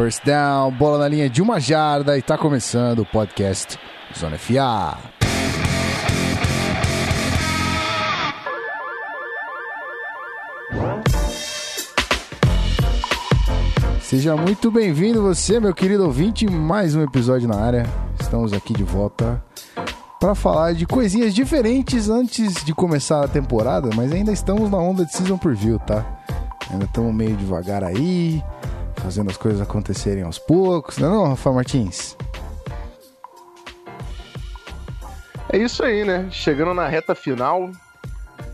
First down, bola na linha de uma jarda e tá começando o podcast Zona FA. Seja muito bem-vindo você, meu querido ouvinte, mais um episódio na área. Estamos aqui de volta para falar de coisinhas diferentes antes de começar a temporada, mas ainda estamos na onda de season preview, tá? Ainda estamos meio devagar aí, fazendo as coisas acontecerem aos poucos, não é não, Rafa Martins? É isso aí, né? Chegando na reta final.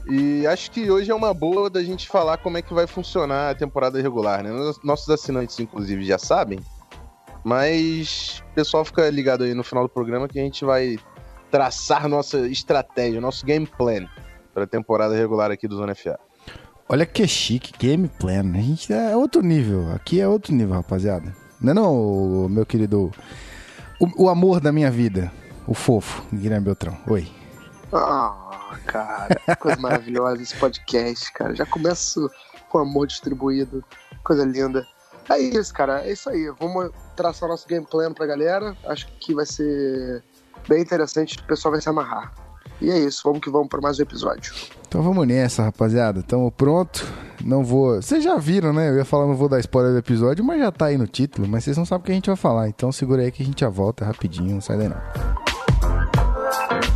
E acho que hoje é uma boa da gente falar como é que vai funcionar a temporada regular, né? Nossos assinantes, inclusive, já sabem. Mas o pessoal fica ligado aí no final do programa que a gente vai traçar nossa estratégia, nosso game plan para a temporada regular aqui do Zona FA. Olha que chique, game plan. A gente é outro nível. Aqui é outro nível, rapaziada. Não é não, meu querido. O, o amor da minha vida. O fofo, Guilherme Beltrão. Oi. Ah, cara, coisa maravilhosa esse podcast, cara. Já começo com amor distribuído, coisa linda. É isso, cara, é isso aí. Vamos traçar nosso game plan pra galera. Acho que vai ser bem interessante, o pessoal vai se amarrar. E é isso, vamos que vamos para mais um episódio. Então vamos nessa, rapaziada. Tamo pronto. Não vou. Vocês já viram, né? Eu ia falar, não vou dar spoiler do episódio, mas já tá aí no título. Mas vocês não sabem o que a gente vai falar. Então segura aí que a gente já volta rapidinho. Não sai daí não.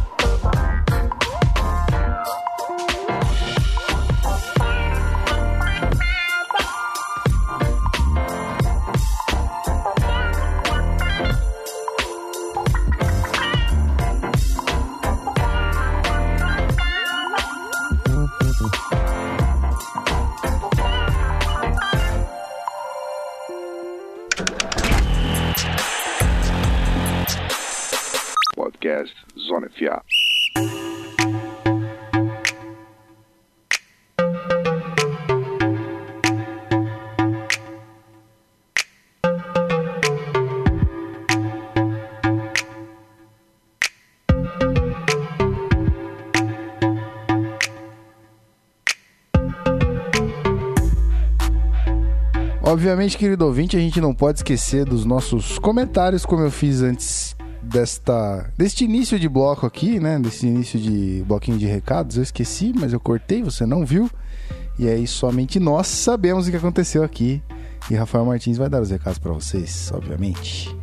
Obviamente, querido ouvinte, a gente não pode esquecer dos nossos comentários, como eu fiz antes desta deste início de bloco aqui, né? Desse início de bloquinho de recados. Eu esqueci, mas eu cortei, você não viu. E aí somente nós sabemos o que aconteceu aqui. E Rafael Martins vai dar os recados para vocês, obviamente.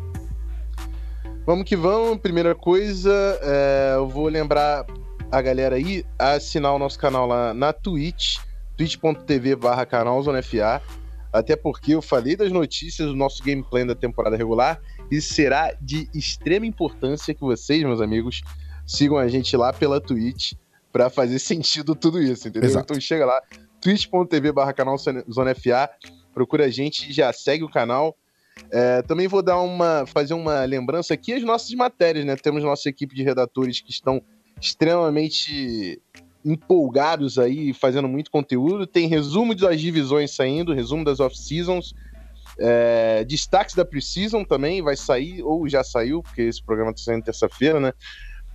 Vamos que vamos. Primeira coisa, é, eu vou lembrar a galera aí a assinar o nosso canal lá na Twitch, twitch.tv barra canal Zona FA. Até porque eu falei das notícias do nosso gameplay da temporada regular e será de extrema importância que vocês, meus amigos, sigam a gente lá pela Twitch para fazer sentido tudo isso, entendeu? Exato. Então chega lá, twitch.tv barra canal Zona FA, procura a gente, já segue o canal. É, também vou dar uma, fazer uma lembrança aqui as nossas matérias, né? Temos nossa equipe de redatores que estão extremamente empolgados aí, fazendo muito conteúdo. Tem resumo das divisões saindo, resumo das off-seasons, é, destaques da Precision também vai sair, ou já saiu, porque esse programa está saindo terça-feira, né?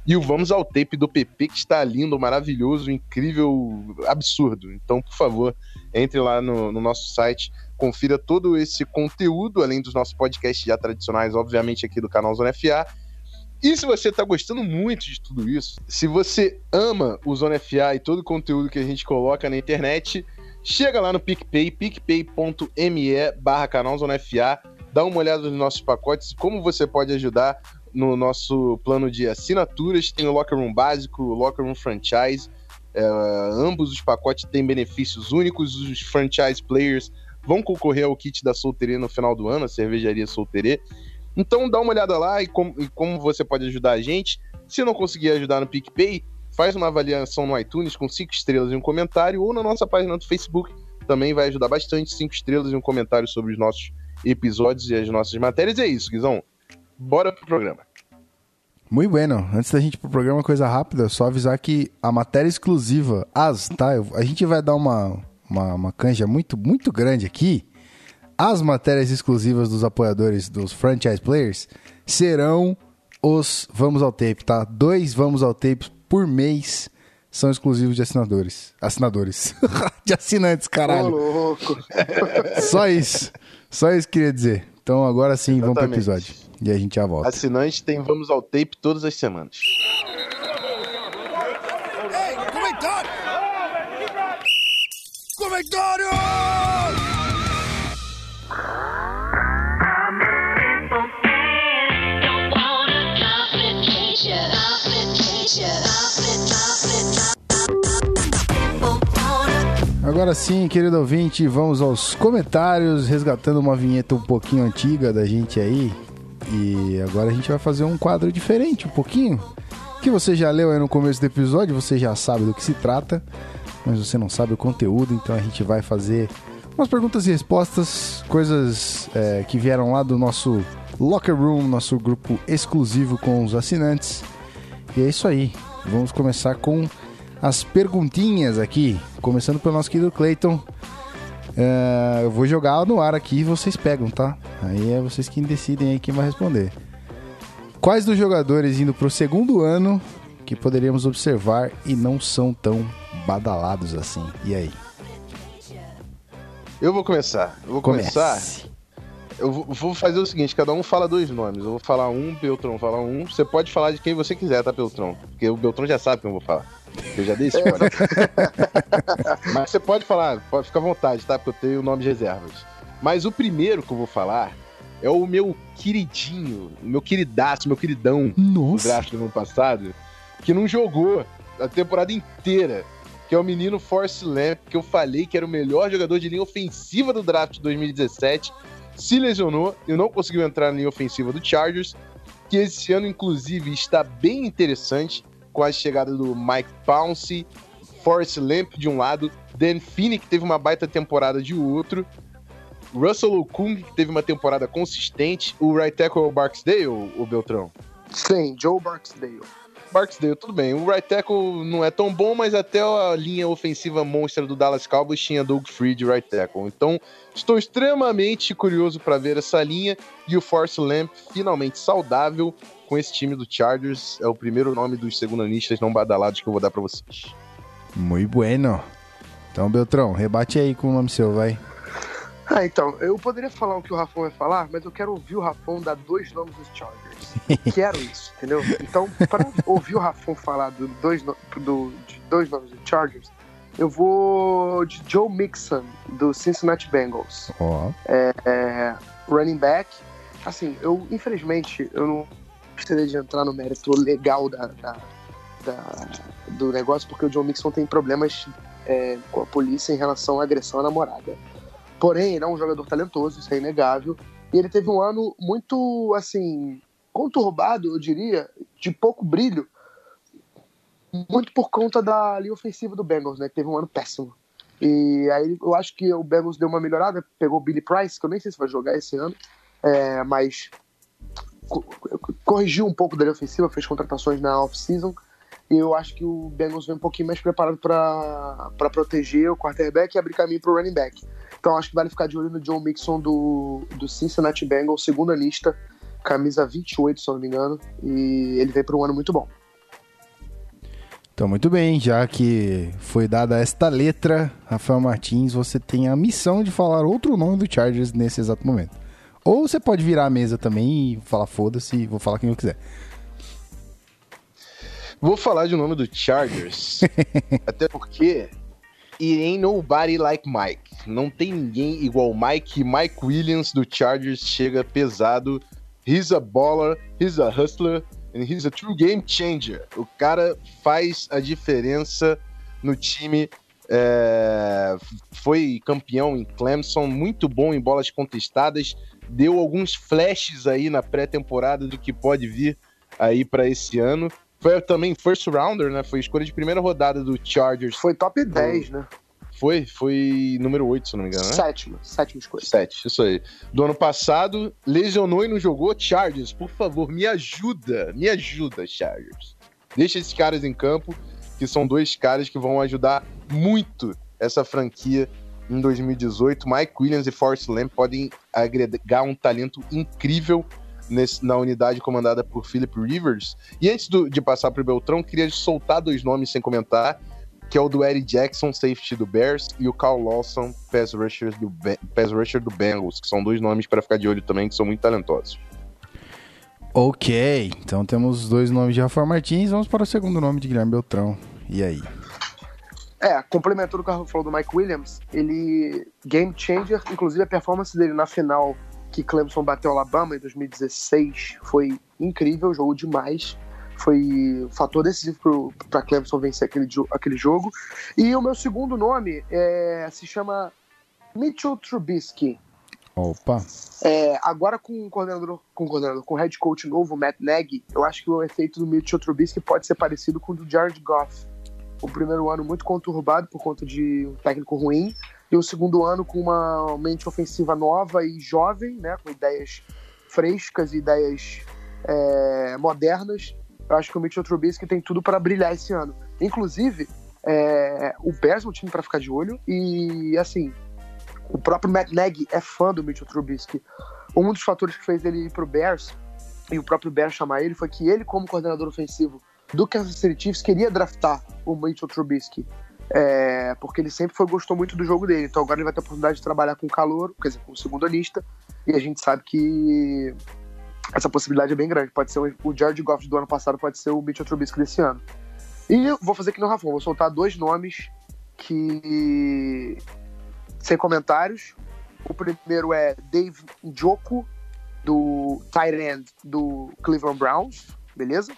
E o Vamos ao Tape do PP, que está lindo, maravilhoso, incrível, absurdo. Então, por favor, entre lá no, no nosso site, confira todo esse conteúdo, além dos nossos podcasts já tradicionais, obviamente, aqui do canal Zona FA. E se você está gostando muito de tudo isso, se você ama o Zona FA e todo o conteúdo que a gente coloca na internet, chega lá no PicPay, picpay.me barra canal Zona FA, dá uma olhada nos nossos pacotes, como você pode ajudar no nosso plano de assinaturas, tem o Locker Room básico, o Locker Room Franchise, é, ambos os pacotes têm benefícios únicos, os franchise players vão concorrer ao kit da Solterê no final do ano, a cervejaria Solterê. Então dá uma olhada lá e, com, e como você pode ajudar a gente. Se não conseguir ajudar no PicPay, faz uma avaliação no iTunes com cinco estrelas e um comentário, ou na nossa página do Facebook, também vai ajudar bastante, cinco estrelas e um comentário sobre os nossos episódios e as nossas matérias. E é isso, Guizão. Bora pro programa. Muito bueno. Antes da gente ir pro programa, coisa rápida, só avisar que a matéria exclusiva, as, tá? A gente vai dar uma, uma, uma canja muito, muito grande aqui. As matérias exclusivas dos apoiadores dos franchise players serão os Vamos ao Tape, tá? Dois Vamos ao Tape por mês são exclusivos de assinadores. Assinadores. de assinantes, Ô, caralho. louco. Só isso. Só isso que eu queria dizer. Então agora sim, vamos pro Exatamente. episódio. E a gente já volta. Assinante tem Vamos ao Tape todas as semanas. Comentário! Comentário! Agora sim, querido ouvinte, vamos aos comentários, resgatando uma vinheta um pouquinho antiga da gente aí. E agora a gente vai fazer um quadro diferente, um pouquinho. Que você já leu aí no começo do episódio, você já sabe do que se trata, mas você não sabe o conteúdo, então a gente vai fazer umas perguntas e respostas, coisas é, que vieram lá do nosso Locker Room, nosso grupo exclusivo com os assinantes. E é isso aí. Vamos começar com as perguntinhas aqui. Começando pelo nosso querido Clayton. É, eu vou jogar no ar aqui e vocês pegam, tá? Aí é vocês quem decidem aí quem vai responder. Quais dos jogadores indo pro segundo ano que poderíamos observar e não são tão badalados assim? E aí? Eu vou começar. Eu vou começar. Eu vou- vou fazer o seguinte: cada um fala dois nomes. Eu vou falar um, Beltrão fala um. Você pode falar de quem você quiser, tá, Beltrão? Porque o Beltrão já sabe quem eu vou falar. Eu já dei esse spoiler. Mas você pode falar, pode ficar à vontade, tá? Porque eu tenho nomes reservas. Mas o primeiro que eu vou falar é o meu queridinho, o meu queridaço, meu queridão do Nossa! draft do ano passado, que não jogou a temporada inteira, que é o menino Force Lamp, que eu falei que era o melhor jogador de linha ofensiva do draft de 2017, se lesionou e não conseguiu entrar na linha ofensiva do Chargers, que esse ano, inclusive, está bem interessante, com a chegada do Mike Pouncey, Forrest Lamp de um lado, Dan Finney, que teve uma baita temporada de outro, Russell Okung, que teve uma temporada consistente, o right tackle é o Barksdale, o Beltrão? Sim, Joe Barksdale. Barksdale, tudo bem. O right tackle não é tão bom, mas até a linha ofensiva monstra do Dallas Cowboys tinha Doug Free de right tackle. Então, estou extremamente curioso para ver essa linha e o Force Lamp finalmente saudável com esse time do Chargers. É o primeiro nome dos segundanistas não badalados que eu vou dar para vocês. Muito bueno. Então, Beltrão, rebate aí com o nome seu, vai. Ah, então, eu poderia falar o que o Rafão vai falar, mas eu quero ouvir o Rafão dar dois nomes dos Chargers. quero isso, entendeu? Então, para ouvir o Rafão falar do dois, no- do, de dois nomes Chargers, eu vou de Joe Mixon, do Cincinnati Bengals. Ó, é, running back. Assim, eu, infelizmente, eu não gostaria de entrar no mérito legal da, da- da- do negócio, porque o John Mixon tem problemas é, com a polícia em relação à agressão à namorada. Porém, ele é um jogador talentoso, isso é inegável. E ele teve um ano muito, assim, conturbado, eu diria, de pouco brilho, muito por conta da linha ofensiva do Bengals, né? Que teve um ano péssimo. E aí eu acho que o Bengals deu uma melhorada, pegou o Billy Price, que eu nem sei se vai jogar esse ano, é, mas co- corrigiu um pouco da linha ofensiva, fez contratações na off-season. E eu acho que o Bengals vem um pouquinho mais preparado para proteger o quarterback e abrir caminho para o running back. Então acho que vale ficar de olho no John Mixon do, do Cincinnati Bengals, segunda lista, camisa 28, se eu não me engano. E ele vem para um ano muito bom. Então, muito bem, já que foi dada esta letra, Rafael Martins, você tem a missão de falar outro nome do Chargers nesse exato momento. Ou você pode virar a mesa também e falar foda-se, vou falar quem eu quiser. Vou falar de um nome do Chargers, até porque it ain't nobody like Mike. Não tem ninguém igual Mike. Mike Williams do Chargers chega pesado. He's a baller, he's a hustler, and he's a true game changer. O cara faz a diferença no time. é, foi campeão em Clemson, muito bom em bolas contestadas. Deu alguns flashes aí na pré-temporada do que pode vir aí para esse ano. Foi também first rounder, né? Foi escolha de primeira rodada do Chargers. Foi top 10, né? Foi, foi número 8, se não me engano, né? Sétima, sétima escolha. 7, isso aí. Do ano passado, lesionou e não jogou. Chargers, por favor, me ajuda. Me ajuda, Chargers. Deixa esses caras em campo, que são dois caras que vão ajudar muito essa franquia em 2018. Mike Williams e Forrest Lamb podem agregar um talento incrível nesse- na unidade comandada por Philip Rivers. E antes do- de passar para o Beltrão, queria soltar dois nomes sem comentar, que é o do Eddie Jackson, safety do Bears, e o Carl Lawson, pass rusher do, pass rusher do Bengals, que são dois nomes para ficar de olho também, que são muito talentosos. Ok, então temos dois nomes de Rafael Martins, vamos para o segundo nome de Guilherme Beltrão. E aí? É, complementando o que o Rafa falou do Mike Williams, ele game changer, inclusive a performance dele na final que Clemson bateu o Alabama em 2016 foi incrível, jogou demais. Foi fator decisivo para Clemson vencer aquele, aquele jogo. E o meu segundo nome é, se chama Mitchell Trubisky. Opa, É, agora com o coordenador, com o coordenador, com o head coach novo, Matt Nagy, eu acho que o efeito do Mitchell Trubisky pode ser parecido com o do Jared Goff. O primeiro ano muito conturbado por conta de um técnico ruim, e o segundo ano com uma mente ofensiva nova e jovem, né, com ideias frescas e ideias é, modernas. Eu acho que o Mitchell Trubisky tem tudo para brilhar esse ano. Inclusive, é, o Bears é um time para ficar de olho e assim o próprio Matt Nagy é fã do Mitchell Trubisky. Um dos fatores que fez ele ir pro Bears e o próprio Bears chamar ele foi que ele, como coordenador ofensivo do Kansas City Chiefs, queria draftar o Mitchell Trubisky. É, porque ele sempre foi, gostou muito do jogo dele. Então agora ele vai ter a oportunidade de trabalhar com o calor, quer dizer, com o segundo anista. E a gente sabe que essa possibilidade é bem grande. Pode ser o, Jared Goff do ano passado, pode ser o Mitchell Trubisky desse ano. E eu vou fazer que no Rafa, vou soltar dois nomes que sem comentários. O primeiro é Dave Njoku, do end do Cleveland Browns, beleza?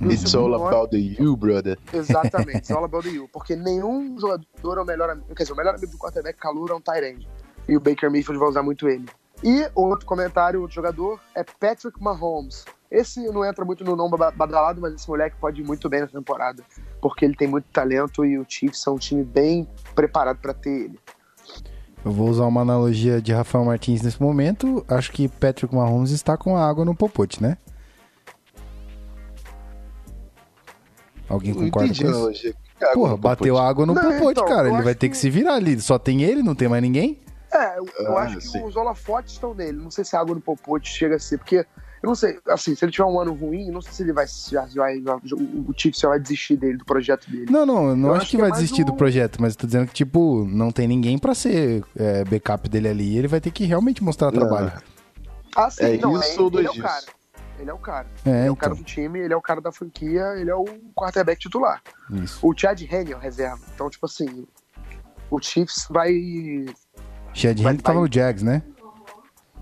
E It's all nome- about the you, brother. Exatamente, it's all about you. Porque nenhum jogador é o melhor amigo. Quer dizer, o melhor amigo do quarterback calor é um end. E o Baker Mayfield vai usar muito ele. E outro comentário, outro jogador, é Patrick Mahomes. Esse não entra muito no nome ba- badalado, mas esse moleque pode ir muito bem na temporada. Porque ele tem muito talento e o Chiefs é um time bem preparado para ter ele. eu vou usar uma analogia de Rafael Martins nesse momento. Acho que Patrick Mahomes está com a água no popote, né? Alguém concorda entendi com isso? Porra, bateu água no Não, popote, então, cara. Ele vai ter que que- se virar ali. Só tem ele, não tem mais ninguém? É, eu, eu Ah, acho que sim. os holofotes estão nele. Não sei se a água no popote chega a ser, porque eu não sei, assim, se ele tiver um ano ruim, não sei se ele vai, já, vai o, Chiefs já vai desistir dele, do projeto dele. Não, não, eu não Eu acho, acho que, que é vai mais desistir do um- projeto, mas eu tô dizendo que, tipo, não tem ninguém pra ser é, backup dele ali. Ele vai ter que realmente mostrar Não. trabalho. Ah, sim, É não, isso é, ou ele, dois é o dias? cara. Ele é o cara. É, Ele é o cara então. do time, ele é o cara da franquia, ele é o quarterback titular. Isso. O Chad Henne é o reserva. Então, tipo assim, o Chiefs vai. Chad Henry tava no Jags, né?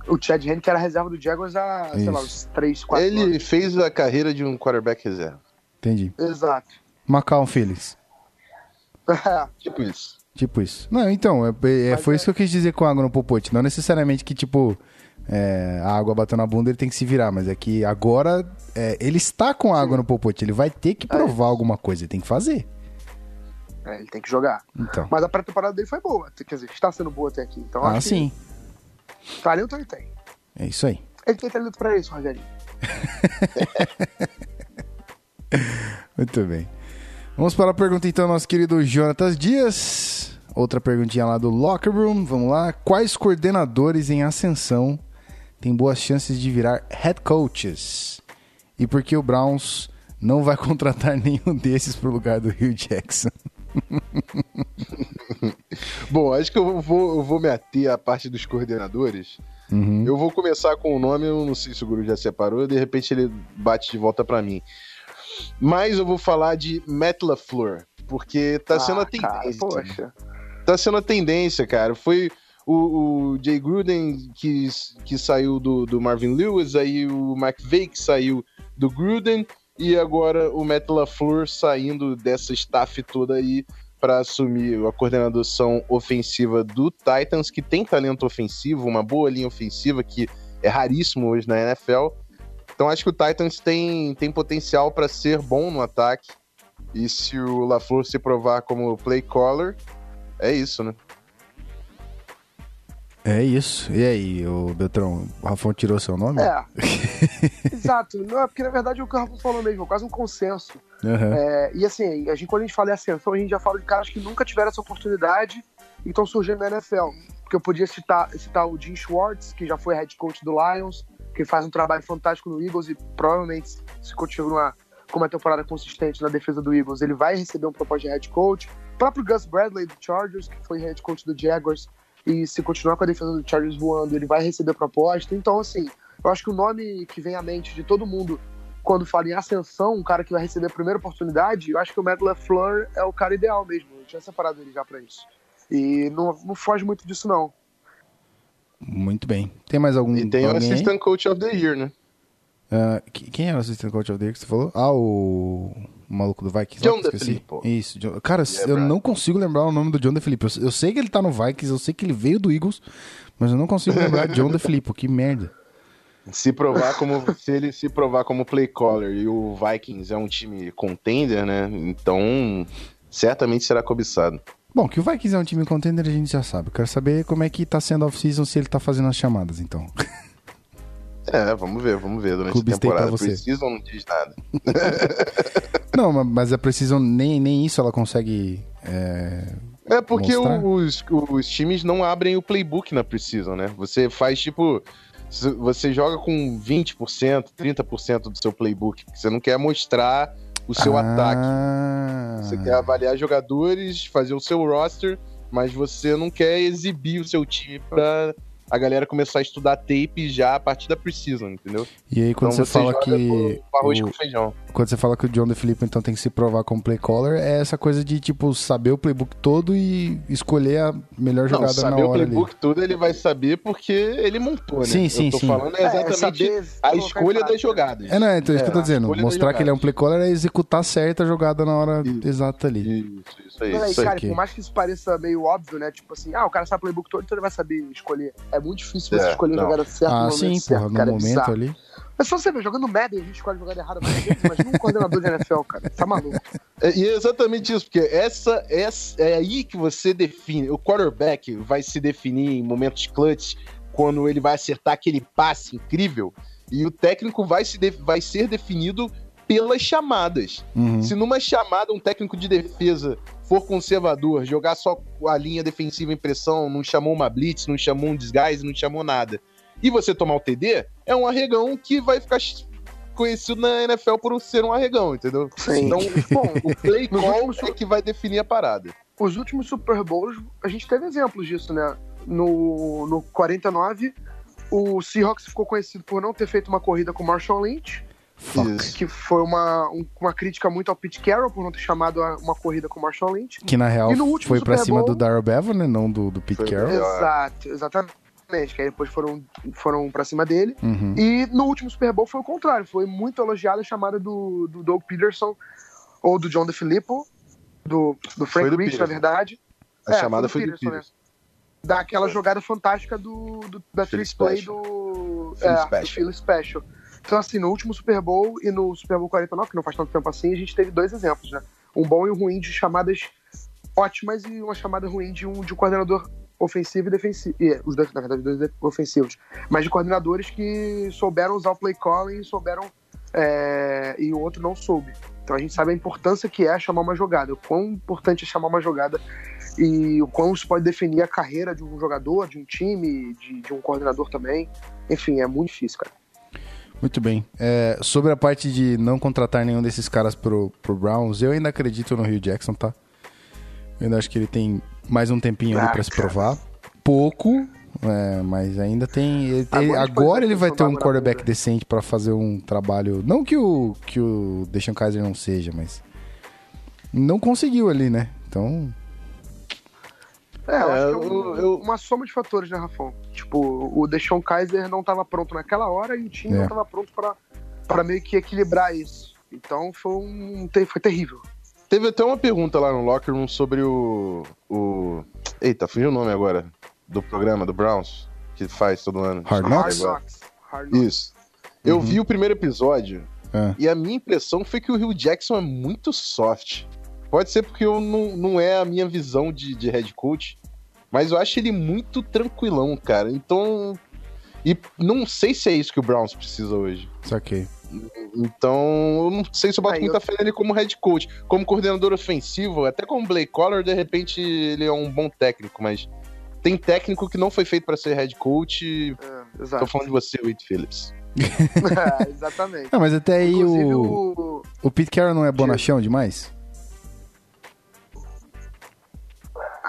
O Chad Henne, que era reserva do Jaguars há, sei lá, Isso. uns 3, 4 Ele anos. fez a carreira de um quarterback reserva. Entendi. Exato. Macau Felix. Tipo isso. Tipo isso. Não, então, é, é- Mas foi é- isso que eu quis dizer com água no popote. Não necessariamente que, tipo, é, a água bateu na bunda ele tem que se virar, mas é que agora é, ele está com água no popote. Ele vai ter que provar alguma coisa, ele tem que fazer. É, ele tem que jogar. Então. Mas a pré-temporada dele foi boa. Quer dizer, está sendo boa até aqui. Então, Ah, sim. talento ele tem. É isso aí. Ele tem talento pra isso, Rogerinho. Muito bem. Vamos para a pergunta então, nosso querido Jonatas Dias. Outra perguntinha lá do Locker Room. Vamos lá. Quais coordenadores em ascensão têm boas chances de virar head coaches? E por que o Browns não vai contratar nenhum desses pro lugar do Hugh Jackson? Bom, acho que eu vou, eu vou me ater à parte dos coordenadores. Uhum. Eu vou começar com o nome, eu não sei se o Guru já separou, de repente ele bate de volta pra mim. Mas eu vou falar de Matt LaFleur, porque tá sendo a Ah, cara, tendência. poxa. tá sendo a tendência, cara. Foi o, o Jay Gruden que, que saiu do, do Marvin Lewis, aí o McVay que saiu do Gruden, e agora o Matt LaFleur saindo dessa staff toda aí para assumir a coordenação ofensiva do Titans, que tem talento ofensivo, uma boa linha ofensiva que é raríssimo hoje na NFL. Então acho que o Titans tem, tem potencial para ser bom no ataque. E se o LaFleur se provar como play caller, é isso, né? É isso. E aí, o Beltrão, o Rafão tirou seu nome? É. Exato. Não, é porque na verdade é o que o Rafa falou mesmo, é quase um consenso. Aham. É, e assim, a gente, quando a gente fala em ascensão, a gente já fala de caras que nunca tiveram essa oportunidade e estão surgindo na NFL. Porque eu podia citar, citar o Jim Schwartz, que já foi head coach do Lions, que faz um trabalho fantástico no Eagles e provavelmente, se continuar com uma temporada consistente na defesa do Eagles, ele vai receber um propósito de head coach. próprio Gus Bradley do Chargers, que foi head coach do Jaguars, e se continuar com a defesa do Chargers voando, ele vai receber proposta. Então, assim, eu acho que o nome que vem à mente de todo mundo quando fala em ascensão, um cara que vai receber a primeira oportunidade, eu acho que o Matt LaFleur é o cara ideal mesmo. Eu tinha separado ele já pra isso. E não, não foge muito disso, não. Muito bem. Tem mais algum E tem o? Assistant Coach of the Year, né? Que- quem era o assistente coach of the year que você falou? Ah, o, o maluco do Vikings. John. DeFilippo. Isso. John- Cara, Yeah, eu Brad. não consigo lembrar o nome do John DeFilippo. Eu, eu sei que ele tá no Vikings, eu sei que ele veio do Eagles, mas eu não consigo lembrar John DeFilippo. Que merda. Se provar como se ele se provar como play caller e o Vikings é um time contender, né? Então certamente será cobiçado. Bom, que o Vikings é um time contender a gente já sabe. Eu quero saber como é que tá sendo off-season, se ele tá fazendo as chamadas, então. É, vamos ver, vamos ver durante Clube a temporada. Precisam não diz nada. não, ma- mas a precisão, nem, nem isso ela consegue... é, É porque os, os times não abrem o playbook na Precision, né? Você faz tipo. Você joga com 20%, 30% do seu playbook. Você não quer mostrar o seu ataque. Ah. Você quer avaliar jogadores, fazer o seu roster, mas você não quer exibir o seu time pra a galera começar a estudar tape já a partir da Precision, entendeu? E aí quando então você fala joga que... arroz o- com feijão. Quando você fala que o John DeFilippo então tem que se provar como play caller, é essa coisa de, tipo, saber o playbook todo e escolher a melhor Não, jogada na saber o hora ali. playbook tudo ele vai saber porque ele montou, né? Sim, sim, Eu tô sim. falando é exatamente saber a escolha das jogadas. É, não, então isso que eu tô É, a dizendo. Mostrar que ele é um play caller é executar certa jogada na hora Isso. exata ali. Isso, isso aí. Não, isso aí. cara, aqui. por mais que isso pareça meio óbvio, né? Tipo assim, ah, o cara sabe o playbook todo, então ele vai saber escolher. É muito difícil você É, escolher a não. jogada certa no Ah, momento sim, certo, porra, no cara, é momento bizarro. ali. Mas só você ver, jogando Madden, a gente escolhe a jogada errada vezes, imagina um coordenador de NFL, cara. Tá maluco. É, E é exatamente isso, porque essa, essa é aí que você define. O quarterback vai se definir em momentos clutch quando ele vai acertar aquele passe incrível. E o técnico vai, se de- vai ser definido pelas chamadas. Uhum. Se numa chamada um técnico de defesa for conservador, jogar só a linha defensiva em pressão, não chamou uma blitz, não chamou um desguise, não chamou nada, e você tomar o TD, é um arregão que vai ficar conhecido na NFL por ser um arregão, entendeu? Sim. Então, Bom, o play call é que vai definir a parada. os últimos Super Bowls, a gente teve exemplos disso, né? No, no 49, o Seahawks ficou conhecido por não ter feito uma corrida com o Marshall Lynch, Fuck. Isso. que foi uma, um- uma crítica muito ao Pete Carroll por não ter chamado a- uma corrida com o Marshall Lynch. Que na real E no último foi pra Super cima do Darrell Bevan, né? Não do, do Pete Foi Carroll. melhor. Exato, exatamente. Que aí depois foram, foram pra cima dele. Uhum. E no último Super Bowl foi o contrário. Foi muito elogiada a chamada do, do Doug Peterson ou do John DeFilippo, do, do Frank do Rich, na verdade. A É, chamada foi foi do Peterson, Peterson. Daquela jogada fantástica do, do- da Philly trick play do, é, do. Philly Special. Então, assim, no último Super Bowl e no Super Bowl 49, que não faz tanto tempo assim, a gente teve dois exemplos, né? Um bom e um ruim de chamadas ótimas e uma chamada ruim de um, de um coordenador ofensivo e defensivo. E, os dois, na verdade, dois ofensivos. Mas de coordenadores que souberam usar o play calling e souberam. é, e o outro não soube. Então a gente sabe a importância que é chamar uma jogada, o quão importante é chamar uma jogada e o quão isso pode definir a carreira de um jogador, de um time, de, de um coordenador também. Enfim, é muito difícil, cara. Muito bem. É, sobre a parte de não contratar nenhum desses caras pro, pro Browns, eu ainda acredito no Rio Jackson, tá? Eu ainda acho que ele tem mais um tempinho ali pra se provar. Pouco, é, mas ainda tem. ele- Agora ele- agora ele vai ter um quarterback ver. decente pra fazer um trabalho. Não que o, que o Deshaun Kaiser não seja, mas. Não conseguiu ali, né? Então. É, eu É, acho que é um- eu- eu- uma soma de fatores, né, Rafão? Tipo, o Deshaun Kaiser não estava pronto naquela hora e o time É. não estava pronto pra pra meio que equilibrar isso. Então foi um foi terrível. Teve até uma pergunta lá no Locker Room sobre o. o... Eita, fugiu o nome agora. Do programa do Browns, que faz todo ano. Hard Knocks? agora. Knocks. Hard Knocks. Isso. Eu Uhum. vi o primeiro episódio É. e a minha impressão foi que o Rio Jackson é muito soft. Pode ser porque eu não, não é a minha visão de, de head coach, mas eu acho ele muito tranquilão, cara. Então. E não sei se é isso que o Browns precisa hoje. Saquei. Então, eu não sei se eu boto Aí muita eu- fé nele como head coach. Como coordenador ofensivo, até como Blake Collar, de repente ele é um bom técnico, mas tem técnico que não foi feito pra ser head coach. É, Tô exato. falando de você, Wade Phillips. É, exatamente. Ah, mas até aí Inclusive o, o. o Pete Carroll não é bonachão demais?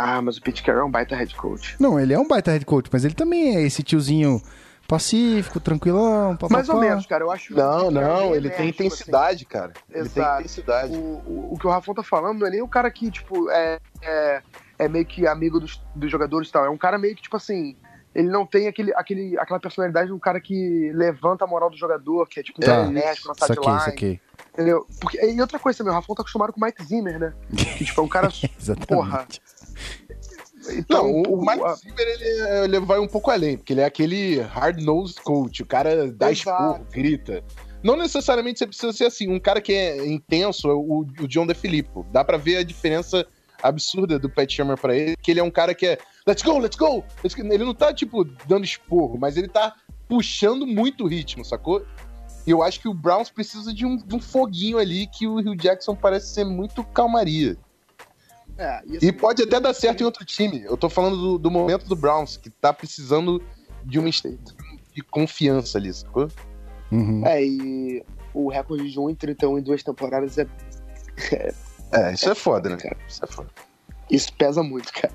Ah, mas o Pete Carroll é um baita head coach. Não, ele é um baita head coach, mas ele também é esse tiozinho pacífico, tranquilão, papapá. Mais ou menos, cara. Eu acho Não, não, é ele tem enérgico, intensidade, cara. Ele tem Exato. intensidade. assim. O, o, o que o Rafão tá falando não é nem o cara que, tipo, é, é, é meio que amigo dos, dos jogadores e tal. É um cara meio que, tipo assim, ele não tem aquele, aquele, aquela personalidade de um cara que levanta a moral do jogador, que é tipo um Tá. cara enérgico na Saquei, sideline. saquei. Entendeu? Porque, e outra coisa também, o Rafão tá acostumado com o Mike Zimmer, né? Que, tipo, é um cara. Exatamente. Porra. Então, Não, o, o- Mike a- Zimmer, ele, ele vai um pouco além, porque ele é aquele hard-nosed coach, o cara dá esporro, grita. Não necessariamente você precisa ser assim, um cara que é intenso é o, o John DeFilippo. Dá pra ver a diferença absurda do Pat Shermer pra ele, que ele é um cara que é let's go, let's go! let's go." Ele não tá, tipo, dando esporro, mas ele tá puxando muito o ritmo, sacou? E eu acho que o Browns precisa de um, de um foguinho ali que o Hugh Jackson parece ser muito calmaria. É, e, E assim, pode até dar certo em outro time. Eu tô falando do, do momento do Browns, que tá precisando de uma de confiança ali, sacou? Uhum. É, e o recorde de 1 em 31 em duas temporadas é. É, isso é foda, né? cara. Isso é foda. Isso pesa muito, cara.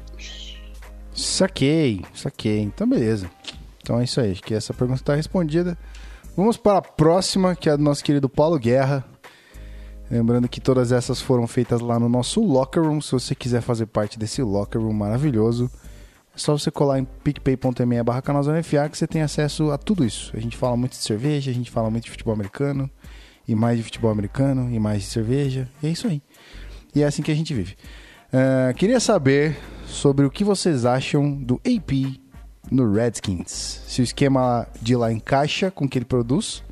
Saquei, saquei. Então, beleza. Então é isso aí. Acho que essa pergunta está respondida. Vamos para a próxima, que é do nosso querido Paulo Guerra. Lembrando que todas essas foram feitas lá no nosso Locker Room. Se você quiser fazer parte desse Locker Room maravilhoso, é só você colar em picpay.me barra canalzonefa que você tem acesso a tudo isso. A gente fala muito de cerveja, a gente fala muito de futebol americano, e mais de futebol americano, e mais de cerveja. E é isso aí. E é assim que a gente vive. Ah, queria saber sobre o que vocês acham do AP no Redskins. Se o esquema de lá encaixa com o que ele produz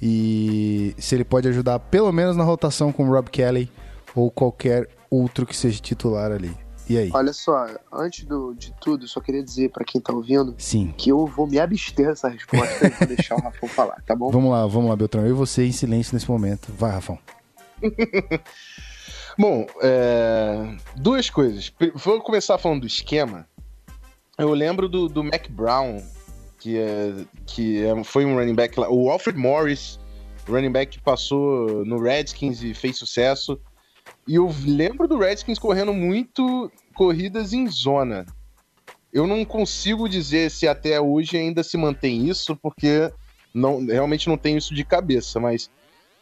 e se ele pode ajudar pelo menos na rotação com o Rob Kelly ou qualquer outro que seja titular ali. E aí? Olha só, antes do, de tudo, só queria dizer pra quem tá ouvindo Sim. que eu vou me abster dessa resposta e vou deixar o Rafão falar, tá bom? Vamos lá, vamos lá, Beltrão. Eu e você em silêncio nesse momento. Vai, Rafão. Bom, é, duas coisas. Vou começar falando do esquema. Eu lembro do, do Mac Brown, que, é, que é- foi um running back lá. O Alfred Morris, running back que passou no Redskins e fez sucesso. E eu lembro do Redskins correndo muito corridas em zona. Eu não consigo dizer se até hoje ainda se mantém isso, porque não, realmente não tenho isso de cabeça, mas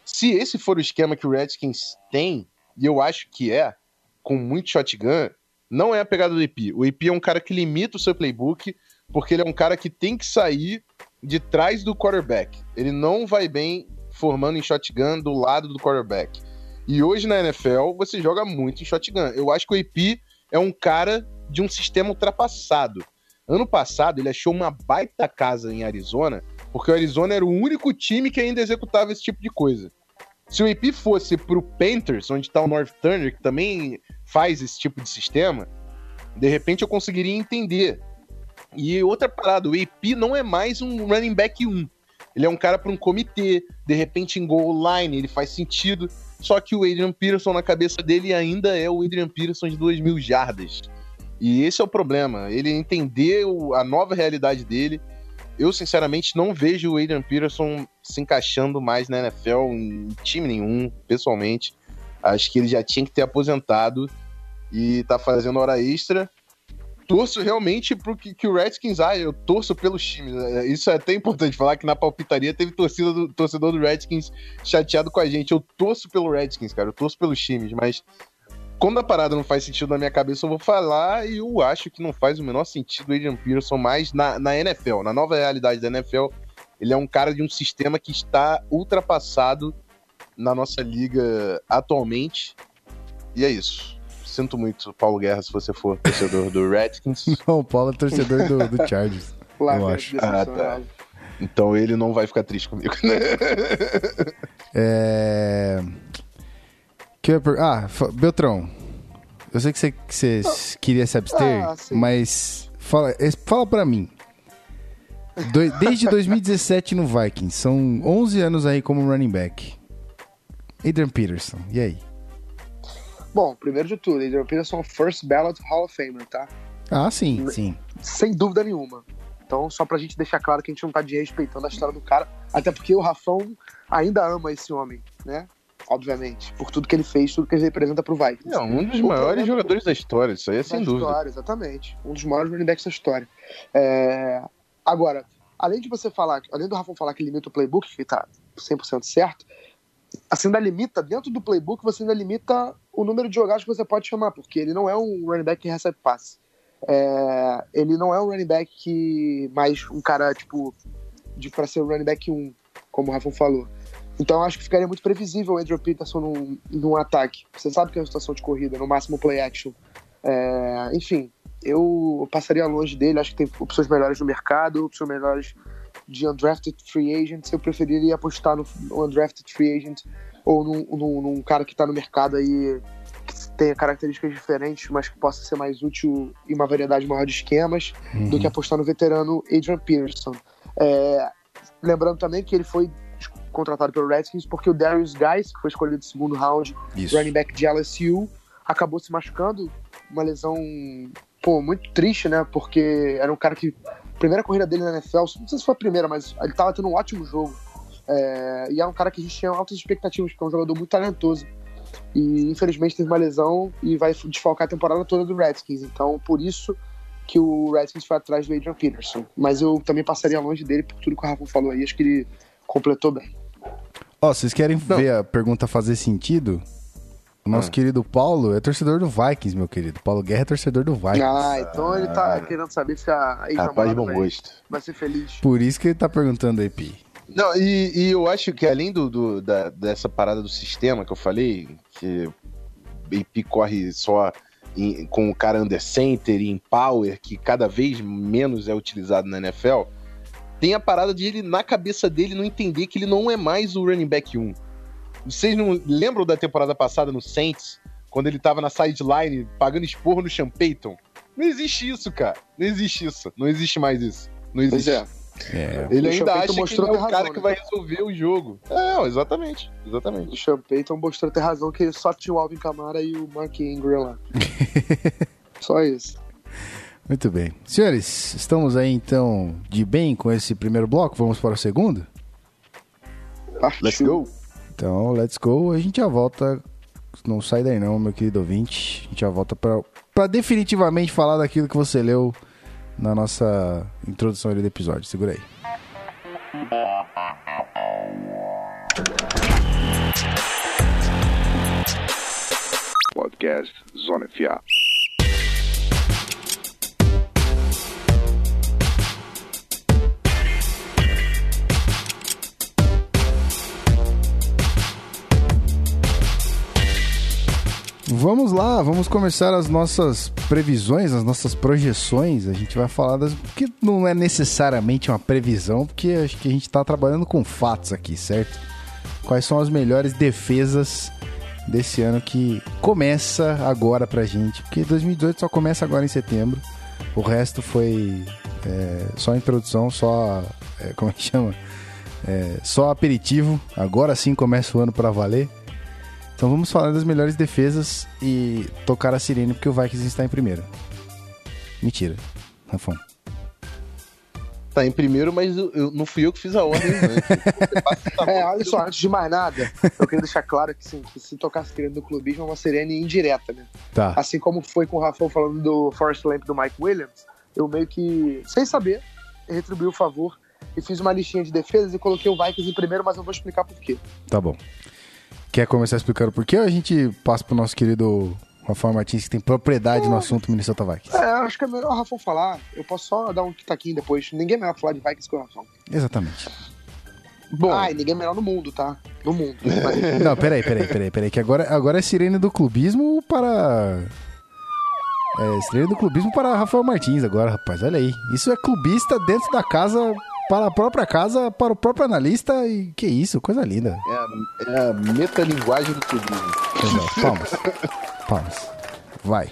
se esse for o esquema que o Redskins tem, e eu acho que é, com muito shotgun, não é a pegada do IP. O IP é um cara que limita o seu playbook, porque ele é um cara que tem que sair de trás do quarterback. Ele não vai bem formando em shotgun do lado do quarterback. E hoje na NFL você joga muito em shotgun. Eu acho que o IP é um cara de um sistema ultrapassado. Ano passado ele achou uma baita casa em Arizona, porque o Arizona era o único time que ainda executava esse tipo de coisa. Se o IP fosse pro Panthers, onde tá o North Turner, que também faz esse tipo de sistema, de repente eu conseguiria entender. E outra parada, o AP não é mais um running back 1. Ele é um cara para um comitê, de repente em goal line, ele faz sentido. Só que o Adrian Peterson na cabeça dele ainda é o Adrian Peterson de 2 mil jardas. E esse é o problema, ele entender a nova realidade dele. Eu, sinceramente, não vejo o Adrian Peterson se encaixando mais na NFL em time nenhum, pessoalmente. Acho que ele já tinha que ter aposentado e tá fazendo hora extra. Torço realmente pro que, que o Redskins. Ah, eu torço pelos times. É, Isso é até importante falar que na palpitaria teve torcida do, torcedor do Redskins chateado com a gente. Eu torço pelo Redskins, cara. Eu torço pelos times, mas quando a parada não faz sentido na minha cabeça, eu vou falar e eu acho que não faz o menor sentido o Adrian Peterson mais na, na NFL, na nova realidade da NFL. Ele é um cara de um sistema que está ultrapassado na nossa liga atualmente. E é isso. Sinto muito, Paulo Guerra, se você for torcedor do Redskins. Não, o Paulo é torcedor do, do Chargers. Lá, Eu acho. decepcionado. Então ele não vai ficar triste comigo. É... Per- Ah, Beltrão. Eu sei que você, que você queria se abster, Ah, mas fala, fala pra mim. Doi- Desde 2017 no Vikings, são 11 anos aí como running back. Adrian Peterson, e aí? Bom, primeiro de tudo, Adrian Peterson é First Ballot Hall of Famer, tá? Ah, sim, sim. Sem dúvida nenhuma. Então, só pra gente deixar claro que a gente não tá desrespeitando a história do cara, até porque o Rafão ainda ama esse homem, né? obviamente, por tudo que ele fez, tudo que ele representa pro Vikings. Não, um dos O maiores problema- jogadores da história, isso aí é sem da dúvida. história, exatamente. Um dos maiores running backs da história. É, Agora, além de você falar, além do Rafa falar que limita o playbook, que tá 100% certo, você ainda limita, dentro do playbook, você ainda limita o número de jogadas que você pode chamar, porque ele não é um running back que recebe passe. É, ele não é um running back que mais um cara, tipo, de pra ser um running back 1, como o Rafa falou. Então acho que ficaria muito previsível o Andrew Peterson num, num ataque. Você sabe que é uma situação de corrida, no máximo play action. É, enfim, eu passaria longe dele. Acho que tem opções melhores no mercado, opções melhores de undrafted free agents. Eu preferiria apostar no, undrafted free agent ou num, num- num cara que está no mercado aí que tenha características diferentes, mas que possa ser mais útil e uma variedade maior de esquemas do que apostar no veterano Adrian Peterson. É, lembrando também que ele foi contratado pelo Redskins porque o Darius Guys, que foi escolhido no segundo round, Isso. running back de LSU, acabou se machucando, uma lesão pô, muito triste, né? Porque era um cara que primeira corrida dele na NFL, não sei se foi a primeira, mas ele tava tendo um ótimo jogo. É, e era um cara que a gente tinha altas expectativas, porque é um jogador muito talentoso. E infelizmente teve uma lesão e vai desfalcar a temporada toda do Redskins. Então, por isso que o Redskins foi atrás do Adrian Peterson. Mas eu também passaria longe dele por tudo que o Rafa falou aí. Acho que ele completou bem. Ó, vocês querem Não. ver a pergunta fazer sentido? O nosso Ah. querido Paulo é torcedor do Vikings, meu querido. Paulo Guerra é torcedor do Vikings. Ah, então ele tá querendo saber se a Rapaz, ex-namorada bom vai, gosto. vai ser feliz. Por isso que ele tá perguntando aí, Pi. Não, e, e eu acho que além do, do- da- dessa parada do sistema que eu falei, que AP corre só em- com o cara under center e em power, que cada vez menos é utilizado na NFL, tem a parada de ele, na cabeça dele, não entender que ele não é mais o running back 1. Vocês não lembram da temporada passada no Saints, quando ele tava na sideline pagando esporro no Sean Payton? Não existe isso, cara. Não existe isso. Não existe mais isso. Não Pois existe. é. É. Ele O ainda acha que mostrou ele é o ter cara razão, que né? vai resolver o jogo. É, exatamente. O Exatamente. Sean Payton mostrou ter razão que só tinha o Alvin Kamara e o Mark Ingram lá. só isso. Muito bem. Senhores, estamos aí então de bem com esse primeiro bloco? Vamos para o segundo? Partiu. Let's go. Então, let's go. A gente já volta. Não sai daí não, meu querido ouvinte. A gente já volta para definitivamente falar daquilo que você leu na nossa introdução do episódio. Segura aí. Podcast Zona FA. Vamos lá, vamos começar as nossas previsões, as nossas projeções. A gente vai falar das. que não é necessariamente uma previsão, porque acho que a gente tá trabalhando com fatos aqui, certo? Quais são as melhores defesas desse ano que começa agora pra gente? Porque 2018 só começa agora em setembro. O resto foi é, só introdução, só. é, como é que chama? É, só aperitivo. Agora sim começa o ano pra valer. Então vamos falar das melhores defesas e tocar a sirene porque o Vikings está em primeiro. Mentira, Rafão. Tá em primeiro, mas eu, eu- não fui eu que fiz a ordem antes. É, olha só, antes de mais nada, eu queria deixar claro que, sim, que se tocar a sirene do clubismo é uma sirene indireta, né? Tá. Assim como foi com o Rafael falando do Forrest Lamp do Mike Williams, eu meio que, sem saber, retribuí o favor e fiz uma listinha de defesas e coloquei o Vikings em primeiro, mas eu vou explicar por quê. Tá bom. Quer começar explicando por quê ou a gente passa pro nosso querido Rafael Martins que tem propriedade no assunto Minnesota Vikings? É, acho que é melhor o Rafael falar. Eu posso só dar um taquinho depois. Ninguém é melhor falar de Vikings que o Rafael. Exatamente. Bom, Ah, e ninguém é melhor no mundo, tá? No mundo. Mas- Não, peraí, peraí, peraí, peraí. Que agora, agora é sirene do clubismo para. É, sirene do clubismo para Rafael Martins agora, rapaz. Olha aí. Isso é clubista dentro da casa, para a própria casa, para o próprio analista. E que isso, coisa linda. é a, é a metalinguagem do clubismo. Legal. Palmas. Palmas. Vai.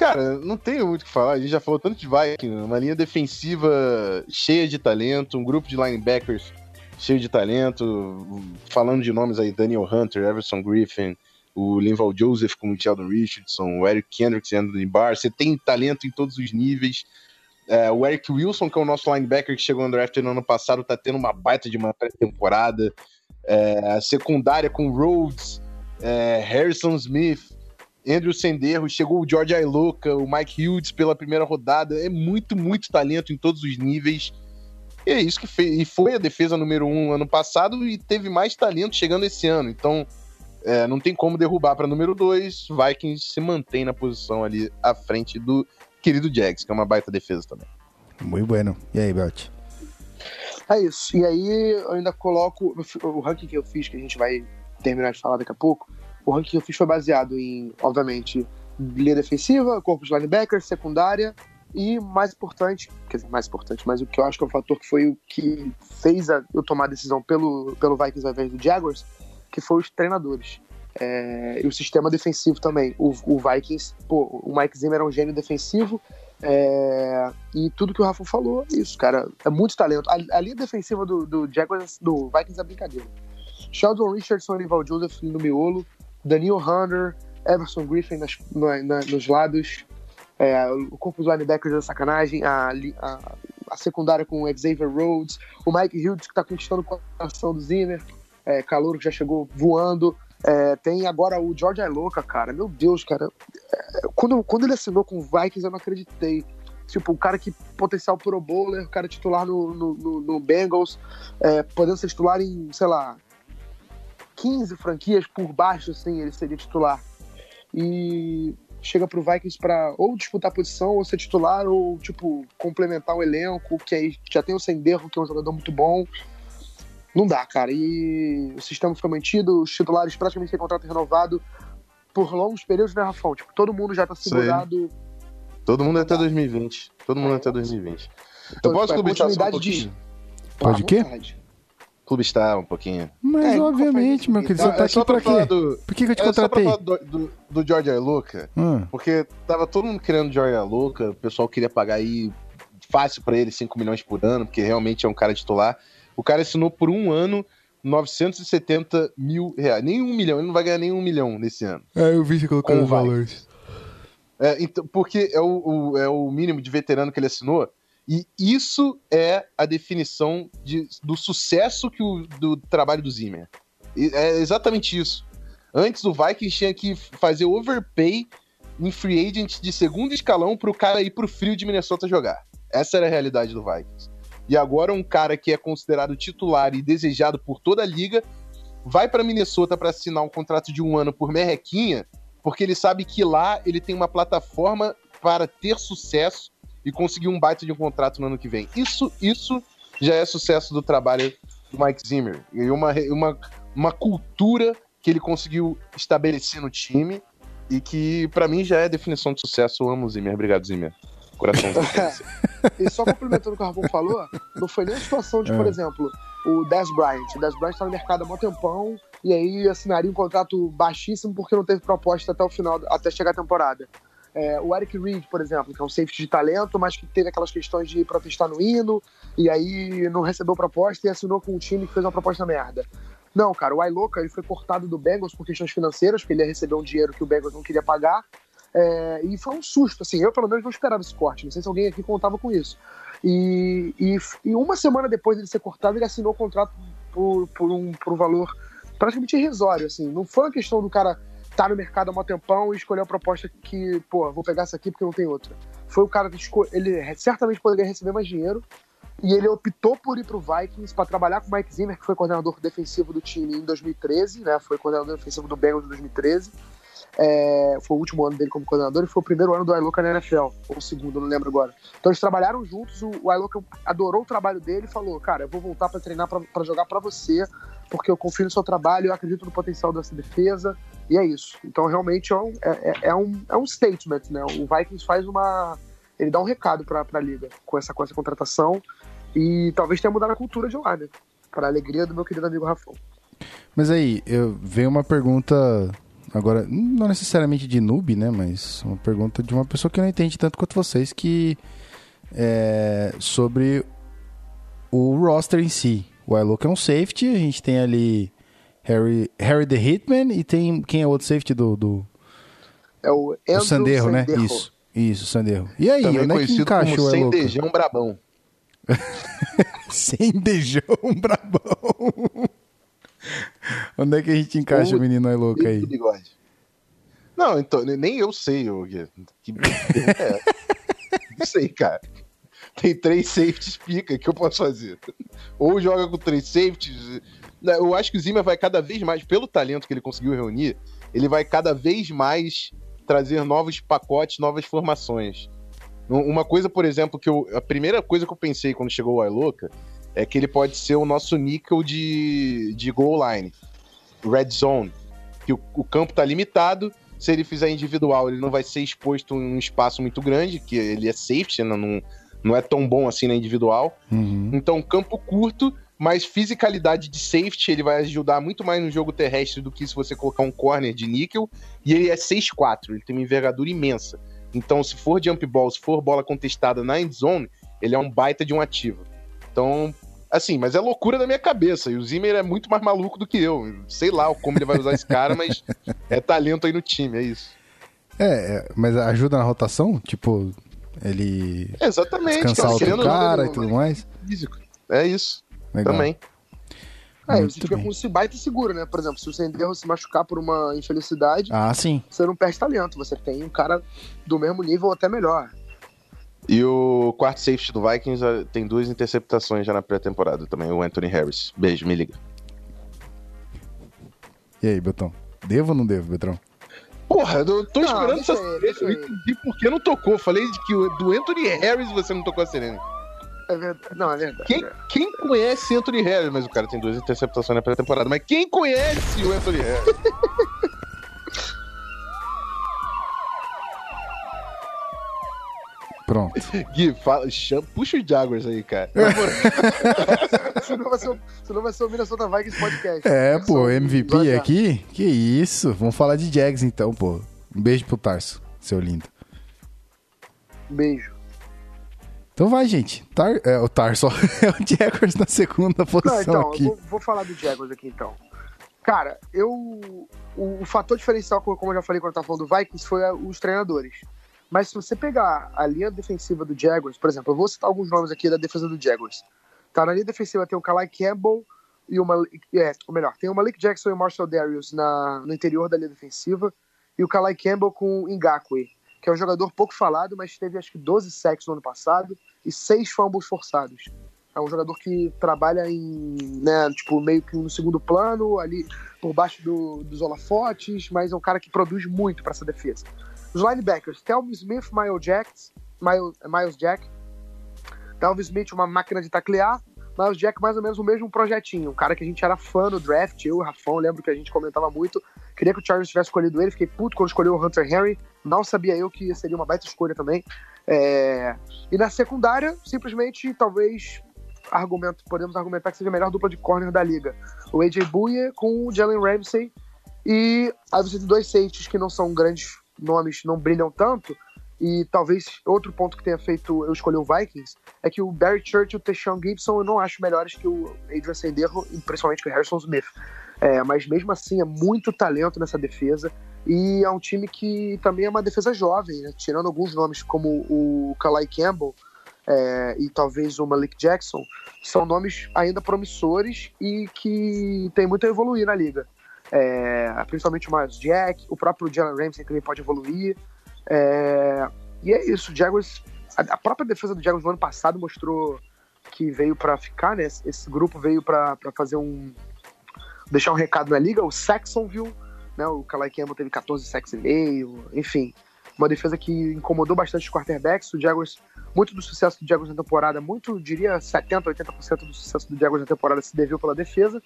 Cara, não tenho muito o que falar. A gente já falou tanto de Vikings. Uma linha defensiva cheia de talento, um grupo de linebackers cheio de talento. Falando de nomes aí, Daniel Hunter, Everson Griffin, o Linval Joseph como o Sheldon Richardson, o Eric Kendricks e Anthony Barr. Você tem talento em todos os níveis. É, o Eric Wilson, que é o nosso linebacker que chegou no draft no ano passado, tá tendo uma baita de uma pré-temporada. É, a secundária com Rhodes, é, Harrison Smith, Andrew Senderro, chegou o George Ailoka, o Mike Hughes pela primeira rodada. É muito, muito talento em todos os níveis. E é isso que fez. E foi a defesa número um ano passado e teve mais talento chegando esse ano. Então, é, não tem como derrubar para número dois. Vikings se mantém na posição ali à frente do querido Jags, que é uma baita defesa também. Muito bueno. E aí, Belt? É isso. E aí eu ainda coloco o ranking que eu fiz, que a gente vai terminar de falar daqui a pouco. O ranking que eu fiz foi baseado em, obviamente, linha defensiva, corpo de linebackers, secundária e mais importante, quer dizer, mais importante, mas o que eu acho que é o fator que foi o que fez a, eu tomar a decisão pelo, pelo Vikings ao invés do Jaguars, que foi os treinadores. É, e o sistema defensivo também. O, o Vikings, pô, o Mike Zimmer é um gênio defensivo. é, e tudo que o Rafa falou, é isso, cara. É muito talento. A, a linha defensiva do, do Jaguars, do Vikings é brincadeira. Sheldon Richardson, Anival Joseph no miolo, Daniel Hunter, Everson Griffin nas- na- na- nos lados, é, o corpo dos linebackers da sacanagem, a, a, a secundária com o Xavier Rhodes, o Mike Hughes que tá conquistando o coração do Zimmer, é, Calouro que já chegou voando, é, tem agora o George Ailoka, cara, meu Deus, cara, É, quando, quando ele assinou com o Vikings eu não acreditei. Tipo, o cara que potencial pro bowler, o cara titular no, no, no- no Bengals, é, podendo ser titular em, sei lá, 15 franquias por baixo, assim, ele seria titular. E chega pro Vikings pra ou disputar posição, ou ser titular, ou, tipo, complementar o elenco, que aí já tem o Senderro, que é um jogador muito bom. Não dá, cara. E o sistema foi mantido, os titulares praticamente têm contrato renovado por longos períodos, né, Rafão? Tipo, todo mundo já tá segurado. Todo mundo até 2020. Todo mundo até 2020. Então, Eu posso tipo, é clubistar só um de- pouquinho? Pode o quê? Clubistar um pouquinho. Mas, É, obviamente, meu querido, você Ah, tá é só aqui pra quê? do, Por que, que eu te é só pra contratei? falar do, do, do George Ailoka, Hum, porque tava todo mundo querendo George Ailoka, o pessoal queria pagar aí fácil pra ele 5 milhões por ano, porque realmente é um cara titular. O cara assinou por um ano 970 mil reais. Nem um milhão, ele não vai ganhar nem um milhão nesse ano. é, eu vi você colocando os o valores. É, então, porque é o, o- é o mínimo de veterano que ele assinou. E isso é a definição de- do sucesso que o, do trabalho do Zimmer. É exatamente isso. Antes o Vikings tinha que fazer overpay em free agent de segundo escalão para o cara ir pro frio de Minnesota jogar. Essa era a realidade do Vikings. E agora um cara que é considerado titular e desejado por toda a liga vai para Minnesota para assinar um contrato de um ano por merrequinha porque ele sabe que lá ele tem uma plataforma para ter sucesso e conseguir um baita de um contrato no ano que vem. Isso, isso já é sucesso do trabalho do Mike Zimmer. E uma, uma, uma cultura que ele conseguiu estabelecer no time e que, pra mim, já é definição de sucesso. Eu amo Zimmer. Obrigado, Zimmer. Coração. E só complementando o que o Rabon falou, não foi nem a situação de, É. por exemplo, o Dez Bryant. O Dez Bryant tá no mercado há mó tempão e aí assinaria um contrato baixíssimo porque não teve proposta até o final, até chegar a temporada. É, o Eric Reed, por exemplo, que é um safety de talento, mas que teve aquelas questões de protestar no hino e aí não recebeu proposta e assinou com um time que fez uma proposta merda. Não, cara, o Iloca ele foi cortado do Bengals por questões financeiras, porque ele ia receber um dinheiro que o Bengals não queria pagar. É, e foi um susto, assim, eu pelo menos não esperava esse corte, não sei se alguém aqui contava com isso. E, e, e uma semana depois dele ser cortado, ele assinou o contrato por, por, um, por um valor praticamente irrisório, assim, não foi uma questão do cara estar no mercado há um tempão e escolher a proposta que, pô, vou pegar essa aqui porque não tem outra. Foi o cara que ele certamente poderia receber mais dinheiro, e ele optou por ir pro Vikings para trabalhar com o Mike Zimmer, que foi coordenador defensivo do time em 2013, né? Foi coordenador defensivo do Bengals em 2013. É, foi o último ano dele como coordenador e foi o primeiro ano do Iloka na NFL, ou o segundo, não lembro agora. Então eles trabalharam juntos, o, o Iloka adorou o trabalho dele e falou: Cara, eu vou voltar para treinar para jogar para você, porque eu confio no seu trabalho, eu acredito no potencial dessa defesa, e é isso. Então realmente é um, é, é- é um, é um statement, né? O Vikings faz uma. Ele dá um recado para a liga com essa, com essa contratação e talvez tenha mudado a cultura de lá, né? Para alegria do meu querido amigo Rafão. Mas aí, eu veio uma pergunta agora, não necessariamente de noob, né? Mas uma pergunta de uma pessoa que não entende tanto quanto vocês, que é sobre o roster em si. O Iloka é um safety, a gente tem ali Harry, Harry the Hitman e tem quem é o outro safety do, do, É o o Sanderro, né? Isso, isso, Sanderro. E aí, Também onde é que conhecido encaixa como o Iloka? Sendejão Brabão. Sem beijão, brabão. Onde é que a gente encaixa Ou- o menino aí louco aí? bigode. Não, então, nem eu sei, Gui. Que é? Não sei, cara. Tem três safeties pica que eu posso fazer. Ou joga com três safeties. Né, Eu acho que o Zimmer vai cada vez mais, pelo talento que ele conseguiu reunir, ele vai cada vez mais trazer novos pacotes, novas formações. Um- Uma coisa, por exemplo, que eu. A primeira coisa que eu pensei quando chegou o Iloca é que ele pode ser o nosso níquel de, de goal line. Red zone. Que o, o campo tá limitado. Se ele fizer individual, ele não vai ser exposto em um espaço muito grande, que ele é safety, né, não, não é tão bom assim na individual. Uhum. Então, campo curto, mas fisicalidade de safety, ele vai ajudar muito mais no jogo terrestre do que se você colocar um corner de níquel. E ele é 6'4", ele tem uma envergadura imensa. Então, se for jump ball, se for bola contestada na end zone, ele é um baita de um ativo. Então, assim, mas é loucura da minha cabeça. E o Zimmer é muito mais maluco do que eu. Sei lá como ele vai usar esse cara, mas é talento aí no time, é isso. É, é, mas ajuda na rotação? Tipo, ele Exatamente, descansar outro cara e tudo mais? físico. É isso, Legal. também. É, Muito você fica bem. com esse baita seguro, né? Por exemplo, se o Senderro se machucar por uma infelicidade, Ah, sim. você não perde talento. Você tem um cara do mesmo nível ou até melhor. E o quarto safety do Vikings eh, tem duas interceptações já na pré-temporada também, o Anthony Harris. Beijo, me liga. E aí, Betão? Devo ou não devo, Betrão? Porra, eu tô Não, esperando essa deixa Eu entendi por que não tocou. Falei de que o- do Anthony Harris você não tocou a sirene. É verdade. Não, é verdade. Quem, quem conhece Anthony Harris? Mas o cara tem duas interceptações na pré-temporada. Mas quem conhece o Anthony Harris? Pronto. Gui, fala, chama, puxa os Jaguars aí, cara. senão, vai ser, o- senão vai ser o Minnesota Vikings Podcast. É, Só pô, o- MVP Azar. aqui? Que isso? Vamos falar de Jags então, pô. Um beijo pro Tarso, seu lindo. Beijo. Então vai, gente. Tar... É, o Tarso, é o Jaguars na segunda Não, posição então, aqui. vou, vou falar do Jaguars aqui então. Cara, eu. O, o fator diferencial, como como eu já falei quando eu tava falando do Vikings, foi a- os treinadores. Mas se você pegar a linha defensiva do Jaguars, por exemplo, eu vou citar alguns nomes aqui da defesa do Jaguars. Tá, na linha defensiva tem o Kalai Campbell e o Malik, é, ou melhor, tem o Malik Jackson e o Marshall Darius na, no interior da linha defensiva e o Kalai Campbell com o Ngakwe, que é um jogador pouco falado, mas teve acho que 12 sacks no ano passado e 6 fumbles forçados. É um jogador que trabalha em, né, tipo, meio que no segundo plano, ali por baixo do- dos holofotes, mas é um cara que produz muito para essa defesa. Os linebackers, Telvin Smith, Miles Jack, Miles, Miles Jack. Telvin Smith, uma máquina de taclear. Miles Jack, mais ou menos o mesmo projetinho. Um cara que a gente era fã no draft, eu e o Rafão, lembro que a gente comentava muito. Queria que o Chargers tivesse escolhido ele, fiquei puto quando escolheu o Hunter Henry. Não sabia eu que seria uma baita escolha também. É, E na secundária, simplesmente, talvez argumento, podemos argumentar que seja a melhor dupla de corner da liga. O AJ Bouye com o Jalen Ramsey e aí você tem dois safeties que não são grandes nomes, não brilham tanto. E talvez outro ponto que tenha feito eu escolher o Vikings é que o Barry Church e o Deshaun Gibson eu não acho melhores que o Adrian Senderro e principalmente que o Harrison Smith. É, mas mesmo assim é muito talento nessa defesa e é um time que também é uma defesa jovem, né? tirando alguns nomes como o Kalai Campbell é, e talvez o Malik Jackson, são nomes ainda promissores e que tem muito a evoluir na liga. É, principalmente o Miles Jack, o próprio Jalen Ramsey também pode evoluir. É, e é isso, o Jaguars, a, a própria defesa do Jaguars no ano passado mostrou que veio para ficar, né? Esse, esse grupo veio para fazer um deixar um recado na liga. O Saxonville, né? O Kalai Campbell teve 14 sacks e meio, enfim, uma defesa que incomodou bastante os quarterbacks. O Jaguars, muito do sucesso do Jaguars na temporada, muito diria 70, 80% do sucesso do Jaguars na temporada se deveu pela defesa.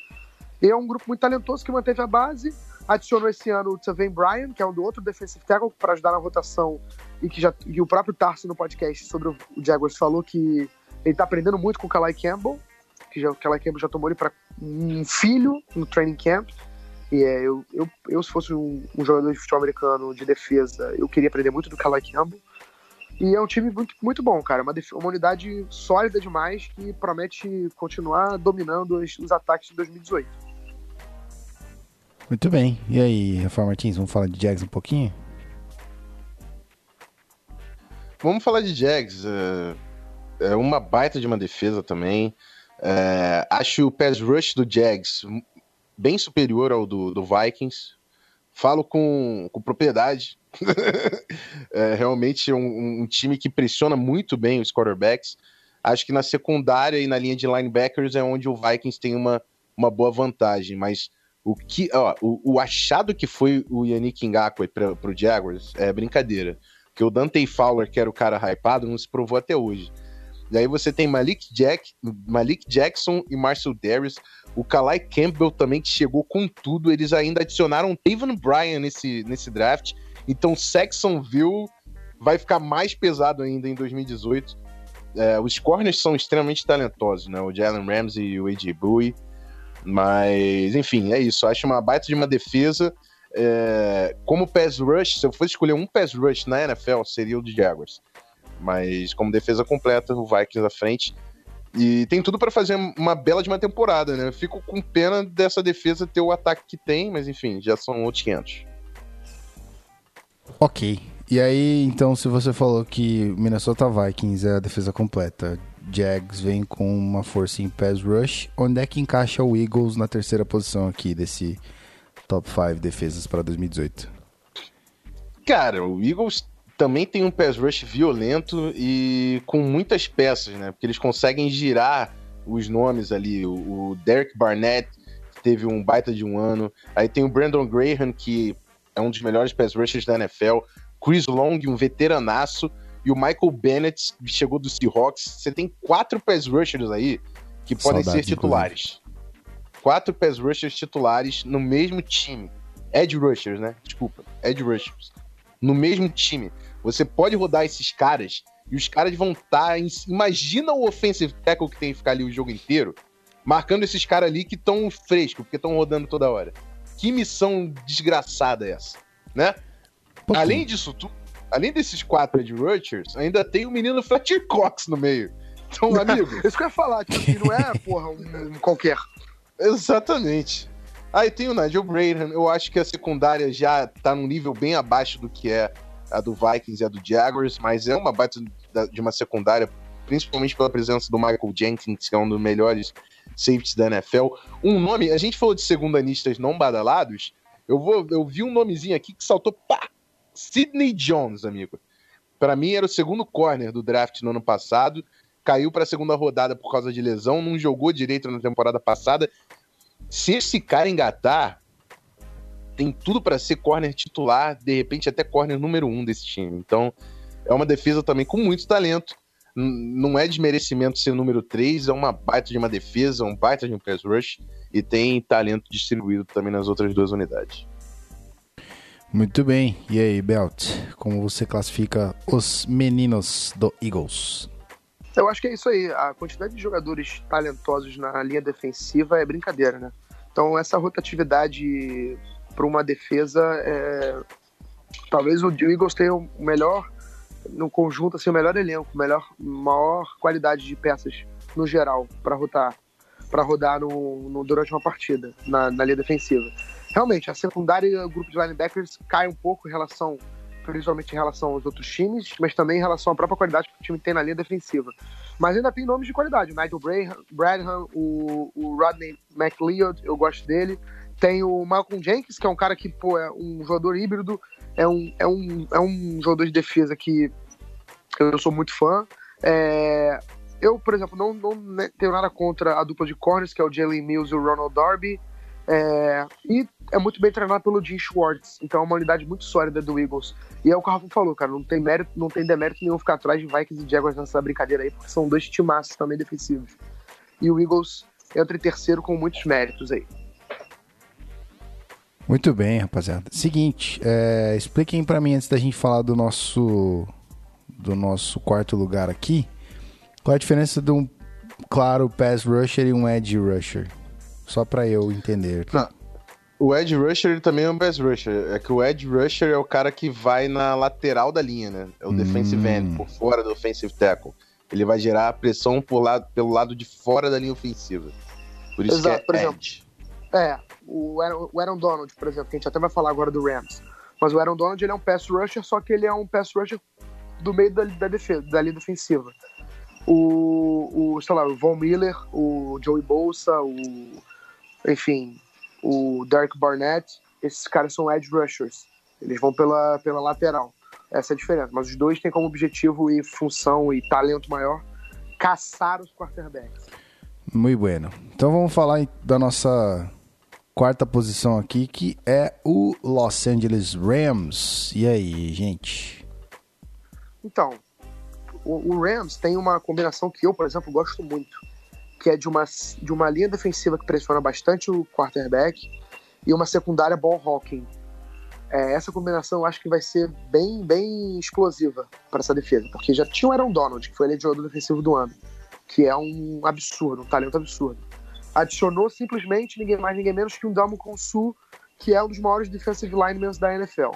E é um grupo muito talentoso que manteve a base. Adicionou esse ano o Tavane Bryan, que é um do outro defensive tackle, para ajudar na rotação. E que, já, e o próprio Tarso no podcast sobre o Jaguars falou que ele tá aprendendo muito com o Kalai Campbell, que já, o Kalai Campbell já tomou ele para um filho no training camp. E é, eu, eu, eu, se fosse um, um jogador de futebol americano de defesa, eu queria aprender muito do Kalai Campbell. E é um time muito, muito bom, cara. Uma, uma unidade sólida demais que promete continuar dominando os, os ataques de 2018. Muito bem. E aí, Rafael Martins, vamos falar de Jags um pouquinho? Vamos falar de Jags. É, é uma baita de uma defesa também. É, acho o pass rush do Jags bem superior ao do, do Vikings. Falo com, com propriedade. é realmente um, um time que pressiona muito bem os quarterbacks. Acho que na secundária e na linha de linebackers é onde o Vikings tem uma, uma boa vantagem, mas o que ó, o, o achado que foi o Yannick Ngakwe para o Jaguars é brincadeira. Porque o Dante Fowler, que era o cara hypado, não se provou até hoje. Daí você tem Malik, Jack, Malik Jackson e Marcel Darius. O Kalai Campbell também, que chegou com tudo. Eles ainda adicionaram Taven Bryan nesse, nesse draft. Então Saxonville vai ficar mais pesado ainda em 2018. É, os corners são extremamente talentosos, né? O Jalen Ramsey e o AJ Bowie. Mas, enfim, é isso. Acho uma baita de uma defesa. É, como pass rush, se eu fosse escolher um pass rush na NFL, seria o de Jaguars. Mas como defesa completa, o Vikings à frente. E tem tudo para fazer uma bela de uma temporada, né? Eu fico com pena dessa defesa ter o ataque que tem, mas enfim, já são outros 500. Ok. E aí, então, se você falou que Minnesota Vikings é a defesa completa, Jags vem com uma força em pass rush, onde é que encaixa o Eagles na terceira posição aqui desse top 5 defesas para 2018? Cara, o Eagles também tem um pass rush violento e com muitas peças, né? Porque eles conseguem girar os nomes ali. O, Derek Barnett teve um baita de um ano. Aí tem o Brandon Graham, que é um dos melhores pass rushers da NFL. Chris Long, um veteranaço. E o Michael Bennett, chegou do Seahawks. Você tem quatro pass rushers aí que podem Saudades, ser titulares. Quatro pass rushers titulares no mesmo time. Edge rushers, né? Desculpa. Edge rushers. No mesmo time. Você pode rodar esses caras e os caras vão estar. em... Imagina o offensive tackle que tem que ficar ali o jogo inteiro, marcando esses caras ali que estão frescos, porque estão rodando toda hora. Que missão desgraçada é essa, né? Além disso tudo, além desses quatro Edge Rushers, ainda tem o menino Fletcher Cox no meio. Então, amigo, Isso que eu ia falar, tipo, que não é, porra, um, um qualquer. Exatamente. Aí tem o Nigel Braden. Eu acho que a secundária já tá num nível bem abaixo do que é a do Vikings e a do Jaguars, mas é uma baita da- de uma secundária, principalmente pela presença do Michael Jenkins, que é um dos melhores safeties da NFL. Um nome, a gente falou de segundanistas não badalados, eu vou, eu vi um nomezinho aqui que saltou, pá! Sidney Jones, amigo. Pra mim era o segundo corner do draft no ano passado, caiu pra segunda rodada por causa de lesão, não jogou direito na temporada passada. Se esse cara engatar, tem tudo pra ser corner titular, de repente até corner número um desse time. Então, é uma defesa também com muito talento. Não é desmerecimento ser número 3, é uma baita de uma defesa, um baita de um pass rush e tem talento distribuído também nas outras duas unidades. Muito bem. E aí, Belt? Como você classifica os meninos do Eagles? Eu acho que é isso aí. A quantidade de jogadores talentosos na linha defensiva é brincadeira, né? Então, essa rotatividade para uma defesa é. Talvez o Eagles tenha o melhor, no conjunto, assim, o melhor elenco, melhor, maior qualidade de peças no geral para rotar, para rodar no, no- durante uma partida na, na linha defensiva. Realmente, a secundária e o grupo de linebackers cai um pouco em relação, principalmente em relação aos outros times, mas também em relação à própria qualidade que o time tem na linha defensiva. Mas ainda tem nomes de qualidade. O Nigel Bradham, o, o Rodney McLeod, eu gosto dele. Tem o Malcolm Jenkins, que é um cara que, pô, é um jogador híbrido, é um, é um, é um jogador de defesa que eu sou muito fã. É, eu, por exemplo, não, não né, tenho nada contra a dupla de corners, que é o Jalen Mills e o Ronald Darby. É, e é muito bem treinado pelo Jim Schwartz, então é uma unidade muito sólida do Eagles. E é o que o Rafa falou, cara, não tem mérito, não tem demérito nenhum ficar atrás de Vikings e Jaguars nessa brincadeira aí, porque são dois timaços também defensivos. E o Eagles entra em terceiro com muitos méritos aí. Muito bem, rapaziada. Seguinte, é, expliquem pra mim antes da gente falar do nosso do nosso quarto lugar aqui, qual é a diferença de um claro pass rusher e um edge rusher? Só pra eu entender. O Edge Rusher ele também é um pass rusher. É que o Edge Rusher é o cara que vai na lateral da linha, né? É o Hum. defensive end, por fora do offensive tackle. Ele vai gerar pressão por lado, pelo lado de fora da linha ofensiva. Por isso Exato, que por é exemplo. edge. É, o Aaron, o Aaron Donald, por exemplo, que a gente até vai falar agora do Rams. Mas o Aaron Donald ele é um pass rusher, só que ele é um pass rusher do meio da, da defesa, da linha defensiva. O, o, sei lá, o Von Miller, o Joey Bolsa, o. Enfim, o Derek Barnett, esses caras são edge rushers. Eles vão pela, pela lateral. Essa é a diferença. Mas os dois têm como objetivo e função e talento maior caçar os quarterbacks. Muito bueno. Então vamos falar da nossa quarta posição aqui, que é o Los Angeles Rams. E aí, gente? Então, o Rams tem uma combinação que eu, por exemplo, gosto muito, que é de uma, de uma linha defensiva que pressiona bastante o quarterback e uma secundária ball hawking. É, essa combinação eu acho que vai ser bem, bem explosiva para essa defesa, porque já tinha o Aaron Donald, que foi eleito jogador defensivo do ano, que é um absurdo, um talento absurdo. Adicionou simplesmente ninguém mais, ninguém menos que um Damo Konsu, que é um dos maiores defensive linemen da NFL.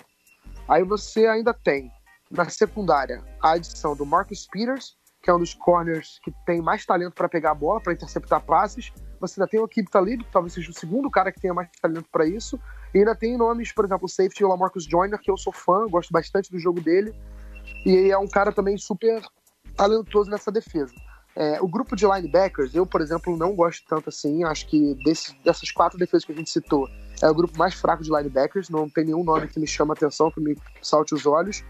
Aí você ainda tem na secundária a adição do Marcus Peters, que é um dos corners que tem mais talento para pegar a bola, para interceptar passes. Você ainda tem o Akib Talib, que talvez seja o segundo cara que tenha mais talento para isso. E ainda tem nomes, por exemplo, o safety o Lamarcus Joyner, que eu sou fã, gosto bastante do jogo dele. E é um cara também super talentoso nessa defesa. É, o grupo de linebackers, eu, por exemplo, não gosto tanto assim. Acho que desse, dessas quatro defesas que a gente citou, é o grupo mais fraco de linebackers. Não tem nenhum nome que me chama atenção, que me salte os olhos.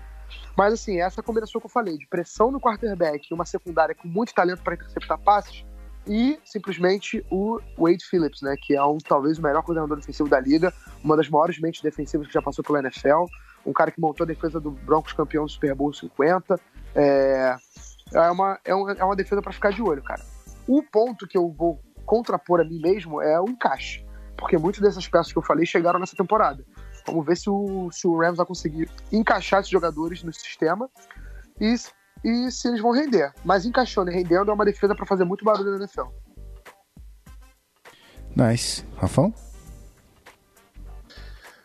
Mas, assim, essa combinação que eu falei, de pressão no quarterback e uma secundária com muito talento para interceptar passes, e simplesmente o Wade Phillips, né, que é um talvez o melhor coordenador defensivo da liga, uma das maiores mentes defensivas que já passou pela NFL, um cara que montou a defesa do Broncos campeão do Super Bowl 50. É, é, uma, é, uma, é uma defesa para ficar de olho, cara. O ponto que eu vou contrapor a mim mesmo é o encaixe, porque muitas dessas peças que eu falei chegaram nessa temporada. Vamos ver se o, se o Rams vai conseguir encaixar esses jogadores no sistema e, e se eles vão render. Mas encaixando e rendendo é uma defesa para fazer muito barulho na NFL. Nice. Rafão?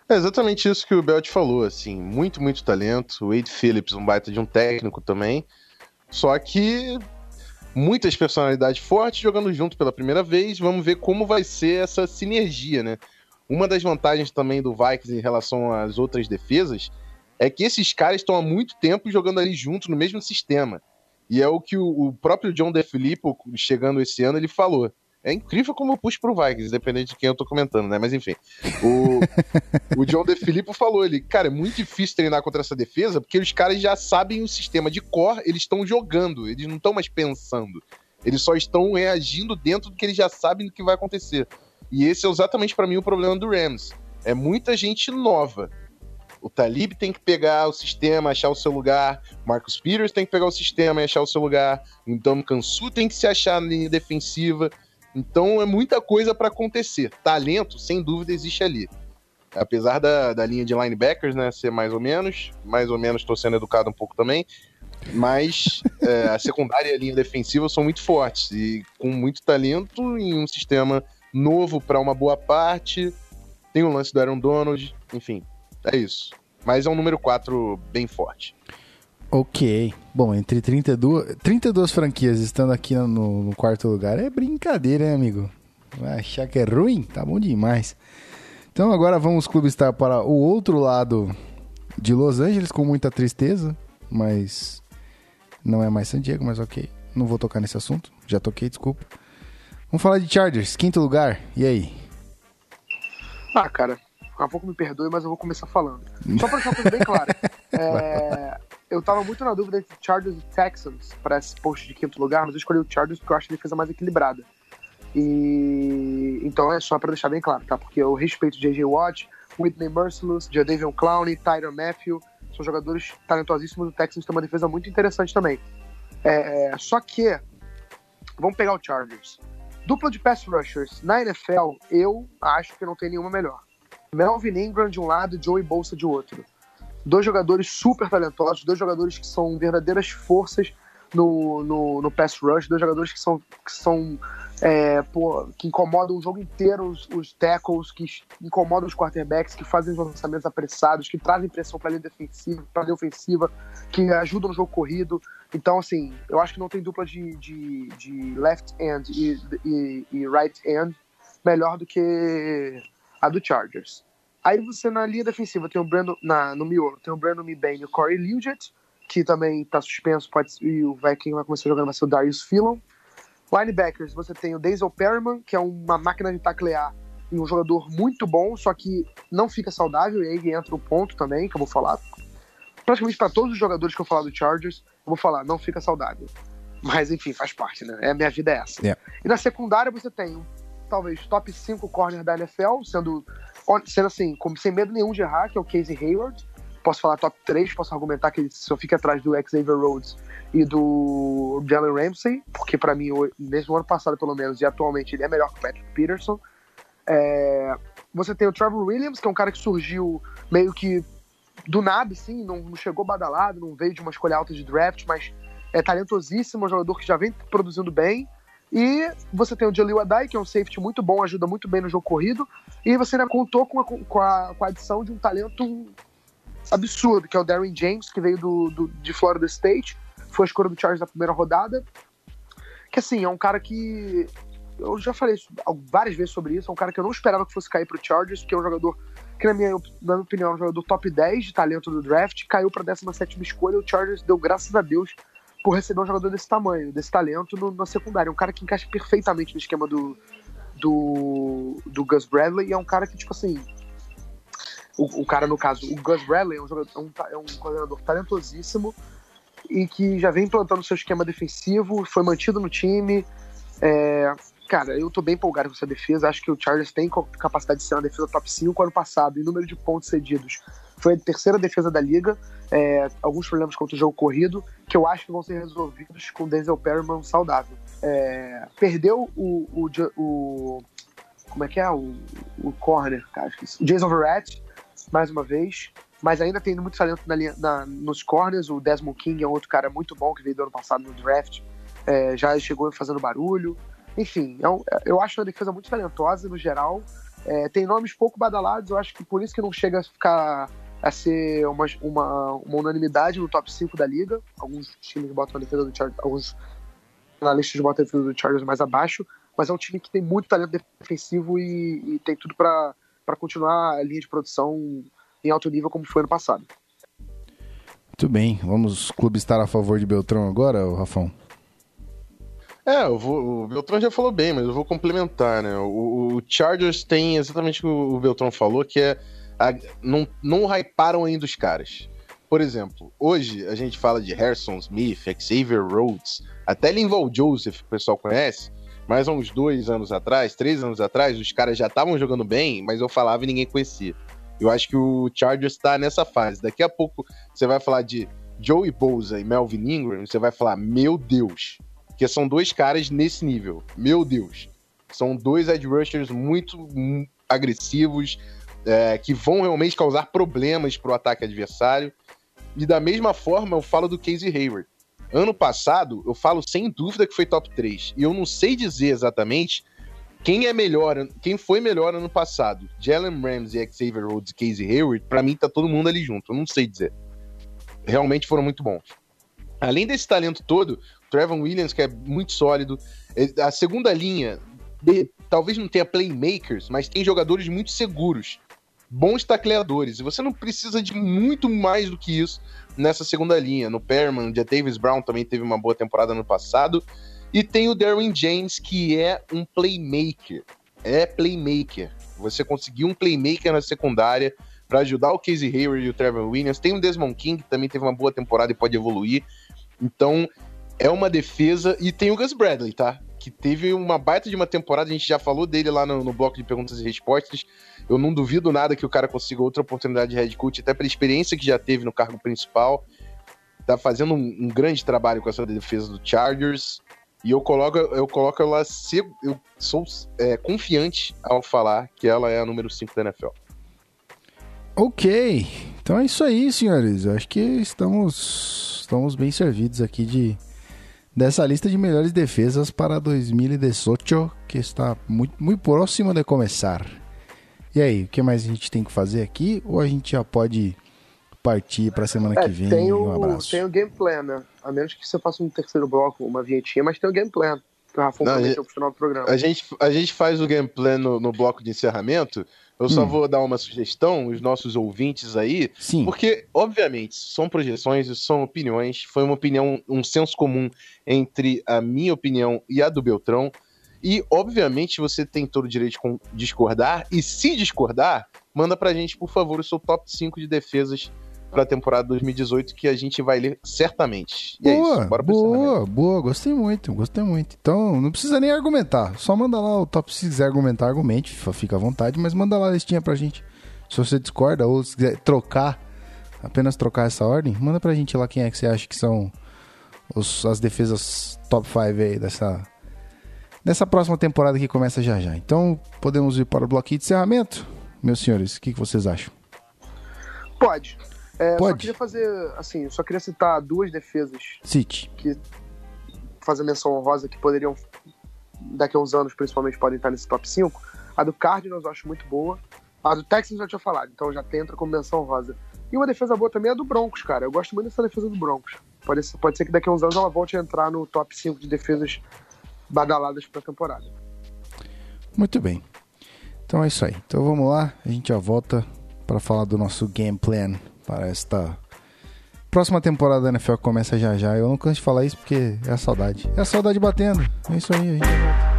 É exatamente isso que o Belt falou, assim, muito, muito talento. O Wade Phillips, um baita de um técnico também. Só que muitas personalidades fortes jogando junto pela primeira vez. Vamos ver como vai ser essa sinergia, né? Uma das vantagens também do Vikings em relação às outras defesas é que esses caras estão há muito tempo jogando ali junto no mesmo sistema. E é o que o, o próprio John DeFilippo, chegando esse ano, ele falou. É incrível como eu puxo pro Vikings, independente de quem eu tô comentando, né? Mas enfim. O, o John DeFilippo falou, ele, cara, é muito difícil treinar contra essa defesa, porque os caras já sabem o sistema de core, eles estão jogando, eles não estão mais pensando. Eles só estão reagindo dentro do que eles já sabem do que vai acontecer. E esse é exatamente para mim o problema do Rams. É muita gente nova. O Talib tem que pegar o sistema, achar o seu lugar. Marcus Peters tem que pegar o sistema e achar o seu lugar. O Dom Kansu tem que se achar na linha defensiva. Então é muita coisa para acontecer. Talento, sem dúvida, existe ali. Apesar da, da linha de linebackers, né, ser mais ou menos, mais ou menos estou sendo educado um pouco também, mas é, a secundária e a linha defensiva são muito fortes e com muito talento em um sistema novo para uma boa parte. Tem o lance do Aaron Donald, enfim, é isso. Mas é um número 4 bem forte. Ok. Bom, entre 32, 32 franquias estando aqui no, no quarto lugar é brincadeira, hein, amigo? Vai achar que é ruim? Tá bom demais. Então agora vamos clubistar para o outro lado de Los Angeles com muita tristeza, mas não é mais San Diego, mas ok. Não vou tocar nesse assunto. Já toquei, desculpa. Vamos falar de Chargers, quinto lugar. E aí? Ah, cara, a pouco me perdoe, mas eu vou começar falando. Só pra deixar uma coisa bem clara. é, eu tava muito na dúvida entre Chargers e Texans para esse post de quinto lugar, mas eu escolhi o Chargers porque eu acho a defesa mais equilibrada. E então é só pra deixar bem claro, tá? Porque eu respeito J.J. Watt, Whitney Merciless, Jadavion Clowney, Tyron Matthew, são jogadores talentosíssimos. O Texans tem uma defesa muito interessante também. É, só que, vamos pegar o Chargers. Dupla de pass rushers na NFL, eu acho que não tem nenhuma melhor. Melvin Ingram de um lado e Joey Bolsa de outro. Dois jogadores super talentosos, dois jogadores que são verdadeiras forças no, no, no pass rush, dois jogadores que são, que são é, pô, que incomodam o jogo inteiro os, os tackles, que incomodam os quarterbacks, que fazem os lançamentos apressados, que trazem pressão para a linha defensiva, para a linha ofensiva, que ajudam no jogo corrido. Então, assim, eu acho que não tem dupla de, de, de left end e, e, e right end melhor do que a do Chargers. Aí você na linha defensiva tem o Brandon, na, no miolo, tem o Brandon Mebane e o Corey Liuget, que também tá suspenso, pode, e o quem vai começar jogando vai ser o Darius Philon. Linebackers, você tem o Denzel Perryman, que é uma máquina de taclear, em um jogador muito bom, só que não fica saudável, e aí entra o ponto também, que eu vou falar. Praticamente para todos os jogadores que eu falar do Chargers, vou falar, não fica saudável. Mas enfim, faz parte, né? É, a minha vida é essa. É. E na secundária você tem talvez top 5 corner da NFL, sendo, sendo assim, como, sem medo nenhum de errar, que é o Casey Hayward. Posso falar top 3, posso argumentar que ele só fica atrás do Xavier Rhodes e do Jalen Ramsey, porque para mim, mesmo ano passado pelo menos, e atualmente ele é melhor que o Patrick Peterson. É, você tem o Trevor Williams, que é um cara que surgiu meio que do nada, assim, não, não chegou badalado, não veio de uma escolha alta de draft, mas é talentosíssimo, é um jogador que já vem produzindo bem. E você tem o Jalil Adai, que é um safety muito bom, ajuda muito bem no jogo corrido. E você ainda contou com a, com a, com a adição de um talento absurdo, que é o Darren James, que veio do, do- de Florida State, foi a escolha do Chargers na primeira rodada. Que assim, é um cara que. Eu já falei várias vezes sobre isso, é um cara que eu não esperava que fosse cair pro Chargers, porque é um jogador que, na minha, na minha opinião, é um jogador top 10 de talento do draft, caiu pra 17 escolha, o Chargers deu graças a Deus por receber um jogador desse tamanho, desse talento no- na secundária. Um cara que encaixa perfeitamente no esquema do, do, do Gus Bradley, e é um cara que, tipo assim. O, o cara, no caso, o Gus Bradley é um, jogador, é um, é um coordenador talentosíssimo e que já vem implantando seu esquema defensivo, foi mantido no time. É, cara, eu tô bem empolgado com essa defesa. Acho que o Chargers tem capacidade de ser uma defesa top 5 ano passado, em número de pontos cedidos. Foi a terceira defesa da liga. É, alguns problemas contra o jogo corrido, que eu acho que vão ser resolvidos com o Denzel Perryman saudável. É, perdeu o, o, o- Como é que é? O, o corner, cara. O Jason Verrett, mais uma vez. Mas ainda tem muito talento na na- nos corners. O Desmond King é um outro cara muito bom que veio do ano passado no draft. É, já chegou fazendo barulho. Enfim, é um- eu acho uma defesa muito talentosa no geral. É, tem nomes pouco badalados, eu acho que por isso que não chega a ficar a ser uma, uma, uma unanimidade no top 5 da liga. Alguns times botam a defesa do Chargers, alguns analistas botam a defesa do Chargers mais abaixo, mas é um time que tem muito talento defensivo e, e tem tudo para continuar a linha de produção em alto nível como foi ano passado. Muito bem. Vamos clube estar a favor de Beltrão agora, Rafão? É, eu vou, o Beltrão já falou bem, mas eu vou complementar, né? O, o Chargers tem exatamente o que o Beltrão falou, que é. a- não, não hyparam ainda os caras. Por exemplo, hoje a gente fala de Harrison Smith, Xavier Rhodes, até Linval Joseph, que o pessoal conhece, mas há uns dois anos atrás, três anos atrás, os caras já estavam jogando bem, mas eu falava e ninguém conhecia. Eu acho que o Chargers está nessa fase. Daqui a pouco você vai falar de Joey Bosa e Melvin Ingram, você vai falar, meu Deus, porque são dois caras nesse nível. Meu Deus. São dois edge rushers muito agressivos, é, que vão realmente causar problemas pro ataque adversário. E da mesma forma, eu falo do Casey Hayward. Ano passado, eu falo sem dúvida que foi top 3. E eu não sei dizer exatamente quem é melhor, quem foi melhor ano passado. Jalen Ramsey, Xavier Rhodes e Casey Hayward, pra mim tá todo mundo ali junto. Eu não sei dizer. Realmente foram muito bons. Além desse talento todo, Trevor Williams, que é muito sólido. A segunda linha, talvez não tenha playmakers, mas tem jogadores muito seguros. Bons tacleadores. E você não precisa de muito mais do que isso nessa segunda linha. No Perman, o Davis Brown também teve uma boa temporada no passado. E tem o Darwin James, que é um playmaker. É playmaker. Você conseguiu um playmaker na secundária para ajudar o Casey Hayward e o Trevor Williams. Tem o Desmond King, que também teve uma boa temporada e pode evoluir. Então, é uma defesa. E tem o Gus Bradley, tá? Que teve uma baita de uma temporada, a gente já falou dele lá no, no bloco de perguntas e respostas. Eu não duvido nada que o cara consiga outra oportunidade de head coach, até pela experiência que já teve no cargo principal. Tá fazendo um, um grande trabalho com essa defesa do Chargers. E eu coloco, eu coloco ela. Eu sou é, confiante ao falar que ela é a número 5 da NFL. Ok. Então é isso aí, senhores. Eu acho que estamos, estamos bem servidos aqui de dessa lista de melhores defesas para 2018, que está muito, muito próxima de começar. E aí, o que mais a gente tem que fazer aqui? Ou a gente já pode partir para a semana É, que vem? tem, um o, abraço. tem o game plan, né? A menos que você faça um terceiro bloco, uma vinhetinha, mas tem o game plan. Que o Rafa Não, prometeu pro final do programa. A gente, a gente faz o gameplay no, no bloco de encerramento. Eu só Hum. vou dar uma sugestão, os nossos ouvintes aí, Sim. Porque, obviamente, são projeções, são opiniões. Foi uma opinião, um senso comum entre a minha opinião e a do Beltrão. E, obviamente, você tem todo o direito de discordar. E se discordar, manda pra gente, por favor, o seu top 5 de defesas pra temporada 2018, que a gente vai ler certamente. E é boa, isso. Bora pro boa, boa. Gostei muito, gostei muito. Então, não precisa nem argumentar. Só manda lá o top. Se quiser argumentar, argumente. Fica à vontade, mas manda lá a listinha pra gente. Se você discorda ou se quiser trocar, apenas trocar essa ordem, manda pra gente lá quem é que você acha que são os- as defesas top 5 aí dessa, dessa próxima temporada que começa já já. Então, podemos ir para o bloquinho de encerramento? Meus senhores, o que, que vocês acham? Pode. É, Só Pode. queria fazer, assim, só queria citar duas defesas City. que fazer menção honrosa que poderiam, daqui a uns anos, principalmente, podem estar nesse top 5. A do Cardinals eu acho muito boa. A do Texans eu já tinha falado, então já tem entra como menção honrosa. E uma defesa boa também é a do Broncos, cara. Eu gosto muito dessa defesa do Broncos. Pode ser, pode ser que daqui a uns anos ela volte a entrar no top 5 de defesas badaladas pra temporada. Muito bem. Então é isso aí. Então vamos lá, a gente já volta para falar do nosso game plan para esta próxima temporada da NFL começa já já. Eu não canso de falar isso porque é a saudade. É a saudade batendo. É isso aí, a gente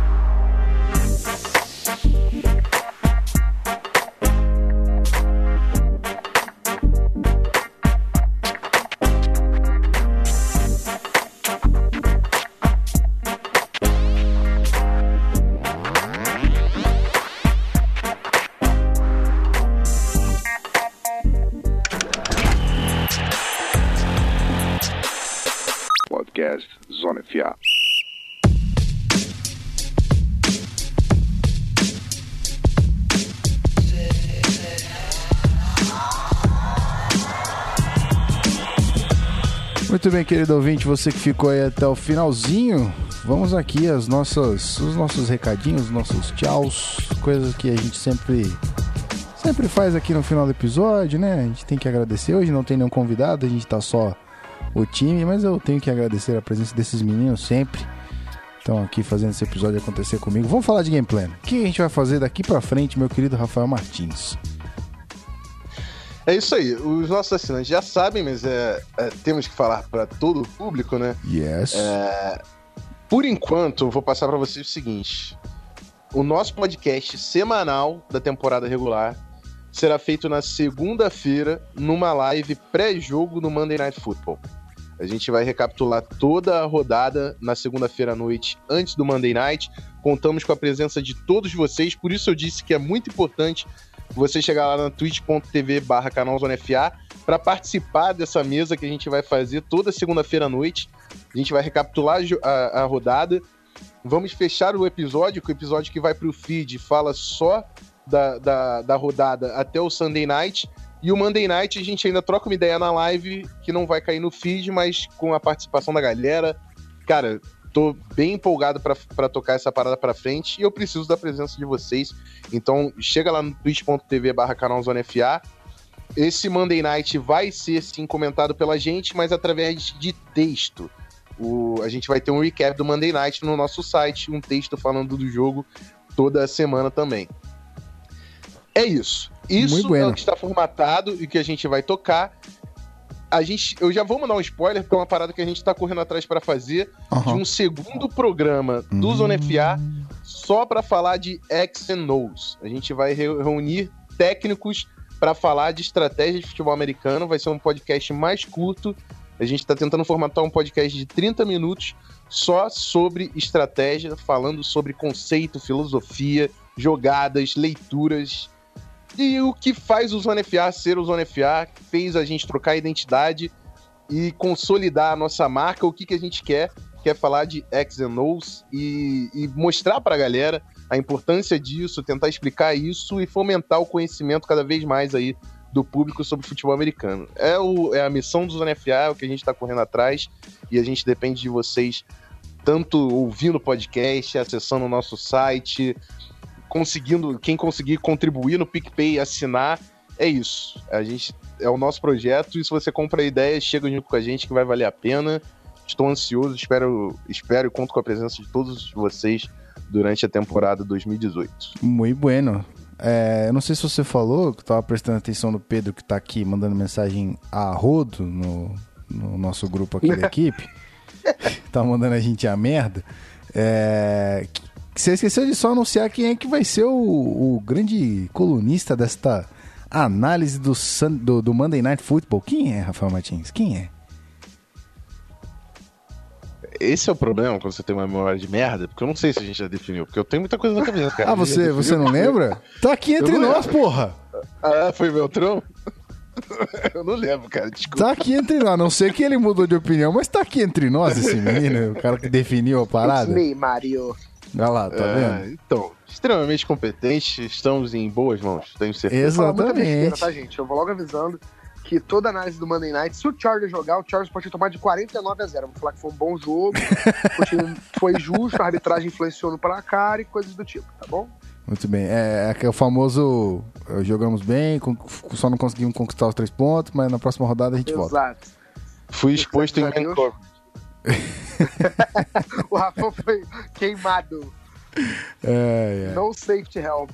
querido ouvinte, você que ficou aí até o finalzinho, vamos aqui as nossas, os nossos recadinhos, os nossos tchauz, coisas que a gente sempre sempre faz aqui no final do episódio, né? A gente tem que agradecer. Hoje não tem nenhum convidado, a gente tá só o time, mas eu tenho que agradecer a presença desses meninos sempre. Estão aqui fazendo esse episódio acontecer comigo. Vamos falar de gameplay. O que a gente vai fazer daqui pra frente, meu querido Rafael Martins? É isso aí. Os nossos assinantes já sabem, mas é, é, temos que falar para todo o público, né? Yes. Por enquanto, eu vou passar para vocês o seguinte: o nosso podcast semanal da temporada regular será feito na segunda-feira, numa live pré-jogo no Monday Night Football. A gente vai recapitular toda a rodada na segunda-feira à noite, antes do Monday Night. Contamos com a presença de todos vocês, por isso eu disse que é muito importante você chegar lá na twitch.tv barra canal Zona FA para participar dessa mesa que a gente vai fazer toda segunda-feira à noite. A gente vai recapitular a, a rodada. Vamos fechar o episódio, que o episódio que vai para o feed fala só da, da, da rodada até o Sunday Night. E o Monday Night a gente ainda troca uma ideia na live, que não vai cair no feed, mas com a participação da galera. Cara, tô bem empolgado para tocar essa parada para frente e eu preciso da presença de vocês. Então chega lá no twitch.tv barra FA. Esse Monday Night vai ser sim comentado pela gente, mas através de texto. O, a gente vai ter um recap do Monday Night no nosso site, um texto falando do jogo toda semana também. É isso. Isso Muito é bueno. o que está formatado e que a gente vai tocar. A gente, eu já vou mandar um spoiler, porque é uma parada que a gente está correndo atrás para fazer de Aham. um segundo programa do Hum. Zona FA só para falar de X and O's. A gente vai re- reunir técnicos para falar de estratégia de futebol americano. Vai ser um podcast mais curto. A gente está tentando formatar um podcast de 30 minutos só sobre estratégia, falando sobre conceito, filosofia, jogadas, leituras. E o que faz o Zona FA ser o Zona FA, fez a gente trocar a identidade e consolidar a nossa marca, o que, que a gente quer, quer falar de X and O's e, e mostrar pra galera a importância disso, tentar explicar isso e fomentar o conhecimento cada vez mais aí do público sobre futebol americano. É, o, é a missão do Zona FA, é o que a gente está correndo atrás e a gente depende de vocês tanto ouvindo o podcast, acessando o nosso site, conseguindo, quem conseguir contribuir no PicPay, assinar, é isso. A gente é o nosso projeto e se você compra a ideia, chega junto com a gente que vai valer a pena. Estou ansioso, espero, espero e conto com a presença de todos vocês durante a temporada 2018. Muito bueno. É, eu não sei se você falou, que tava prestando atenção no Pedro que tá aqui mandando mensagem a rodo no, no nosso grupo aqui da equipe. tá mandando a gente a merda. É, você esqueceu de só anunciar quem é que vai ser o, o grande colunista desta análise do, Sun- do, do Monday Night Football. Quem é, Rafael Martins? Quem é? Esse é o problema quando você tem uma memória de merda, porque eu não sei se a gente já definiu, porque eu tenho muita coisa na cabeça, cara. Ah, você, você não lembra? Tá aqui entre nós, porra! Ah, foi Beltrão? eu não lembro, cara, desculpa. Tá aqui entre nós. A não sei que ele mudou de opinião, mas tá aqui entre nós esse menino, o cara que definiu a It's parada. me, Mario. Olha lá, tá É, vendo? então, extremamente competente, estamos em boas mãos, tenho certeza. Muita besteira, Exatamente. tá, gente? Eu vou logo avisando que toda análise do Monday Night, se o Chargers jogar, o Chargers pode tomar de 49 a 0. Vou falar que foi um bom jogo, o time foi justo, a arbitragem influenciou no placar e coisas do tipo, tá bom? Muito bem. É, é aquele famoso eh, jogamos bem, só não conseguimos conquistar os três pontos, mas na próxima rodada a gente volta. Exato. Fui exposto em. Vancouver. O Rafa foi queimado. É, é. No safety help.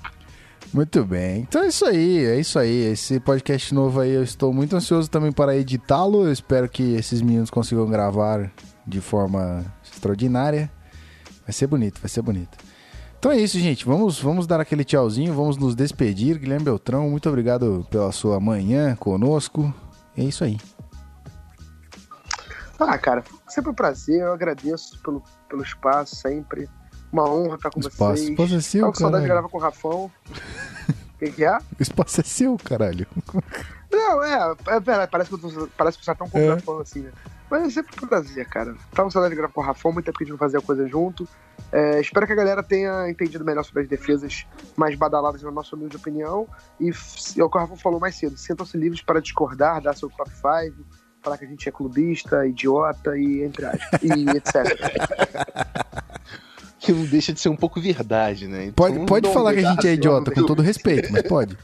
Muito bem. Então é isso aí, é isso aí. Esse podcast novo aí, eu estou muito ansioso também para editá-lo. Eu espero que esses meninos consigam gravar de forma extraordinária. Vai ser bonito, vai ser bonito. Então é isso, gente. Vamos, vamos dar aquele tchauzinho, vamos nos despedir. Guilherme Beltrão, muito obrigado pela sua manhã conosco. É isso aí. Ah, cara, sempre um prazer, eu agradeço pelo, pelo espaço, sempre. Uma honra estar com Espaço. vocês. Espaço é seu, Tava com saudade de gravar com o Rafão. O que, que é? O espaço é seu, caralho. Não, é, é verdade, parece que, eu tô, parece que você tá tão com É. assim, né? Mas é sempre um prazer, cara. Tava com saudade de gravar com o Rafão, muito tempo que a gente não fazia coisa junto. É, espero que a galera tenha entendido melhor sobre as defesas mais badaladas, na nossa humilde opinião. E é o que o Rafão falou mais cedo: sintam-se livres para discordar, dar seu top 5, falar que a gente é clubista, idiota e entre aspas, e etc. Que não deixa de ser um pouco verdade, né? Então, Pode, pode falar que a gente é idiota, com todo respeito, mas pode.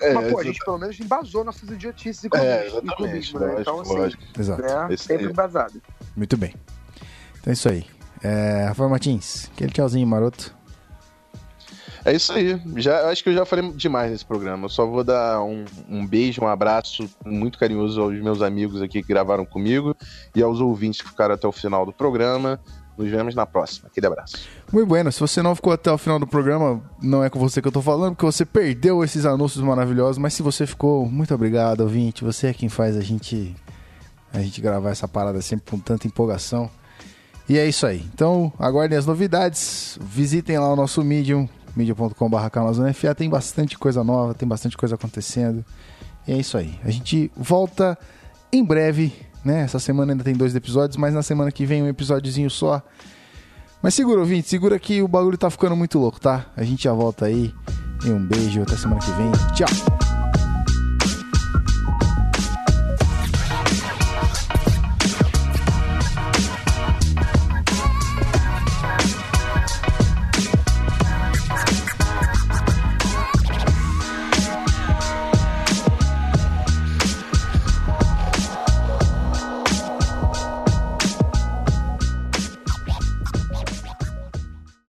É, Mas, pô, a gente pelo menos embasou nossas idiotices e É, clubismo, clubismo né? Lógico, Então, assim, lógico. Exato. né? Sempre aí. embasado. Muito bem. Então é isso aí. É, Rafael Martins, aquele tchauzinho maroto. É isso aí. Já, acho que eu já falei demais nesse programa. Eu só vou dar um, um beijo, um abraço muito carinhoso aos meus amigos aqui que gravaram comigo e aos ouvintes que ficaram até o final do programa. Nos vemos na próxima. Aquele abraço. Muito bueno, se você não ficou até o final do programa, não é com você que eu tô falando, porque você perdeu esses anúncios maravilhosos, mas se você ficou, muito obrigado, ouvinte. Você é quem faz a gente a gente gravar essa parada sempre com tanta empolgação. E é isso aí. Então, aguardem as novidades, visitem lá o nosso Medium, canalzonefa, tem bastante coisa nova, tem bastante coisa acontecendo. E é isso aí. A gente volta em breve, né? Essa semana ainda tem dois episódios, mas na semana que vem um episódiozinho só. Mas segura, ouvinte, segura que o bagulho tá ficando muito louco, tá? A gente já volta aí. E um beijo, até semana que vem. Tchau!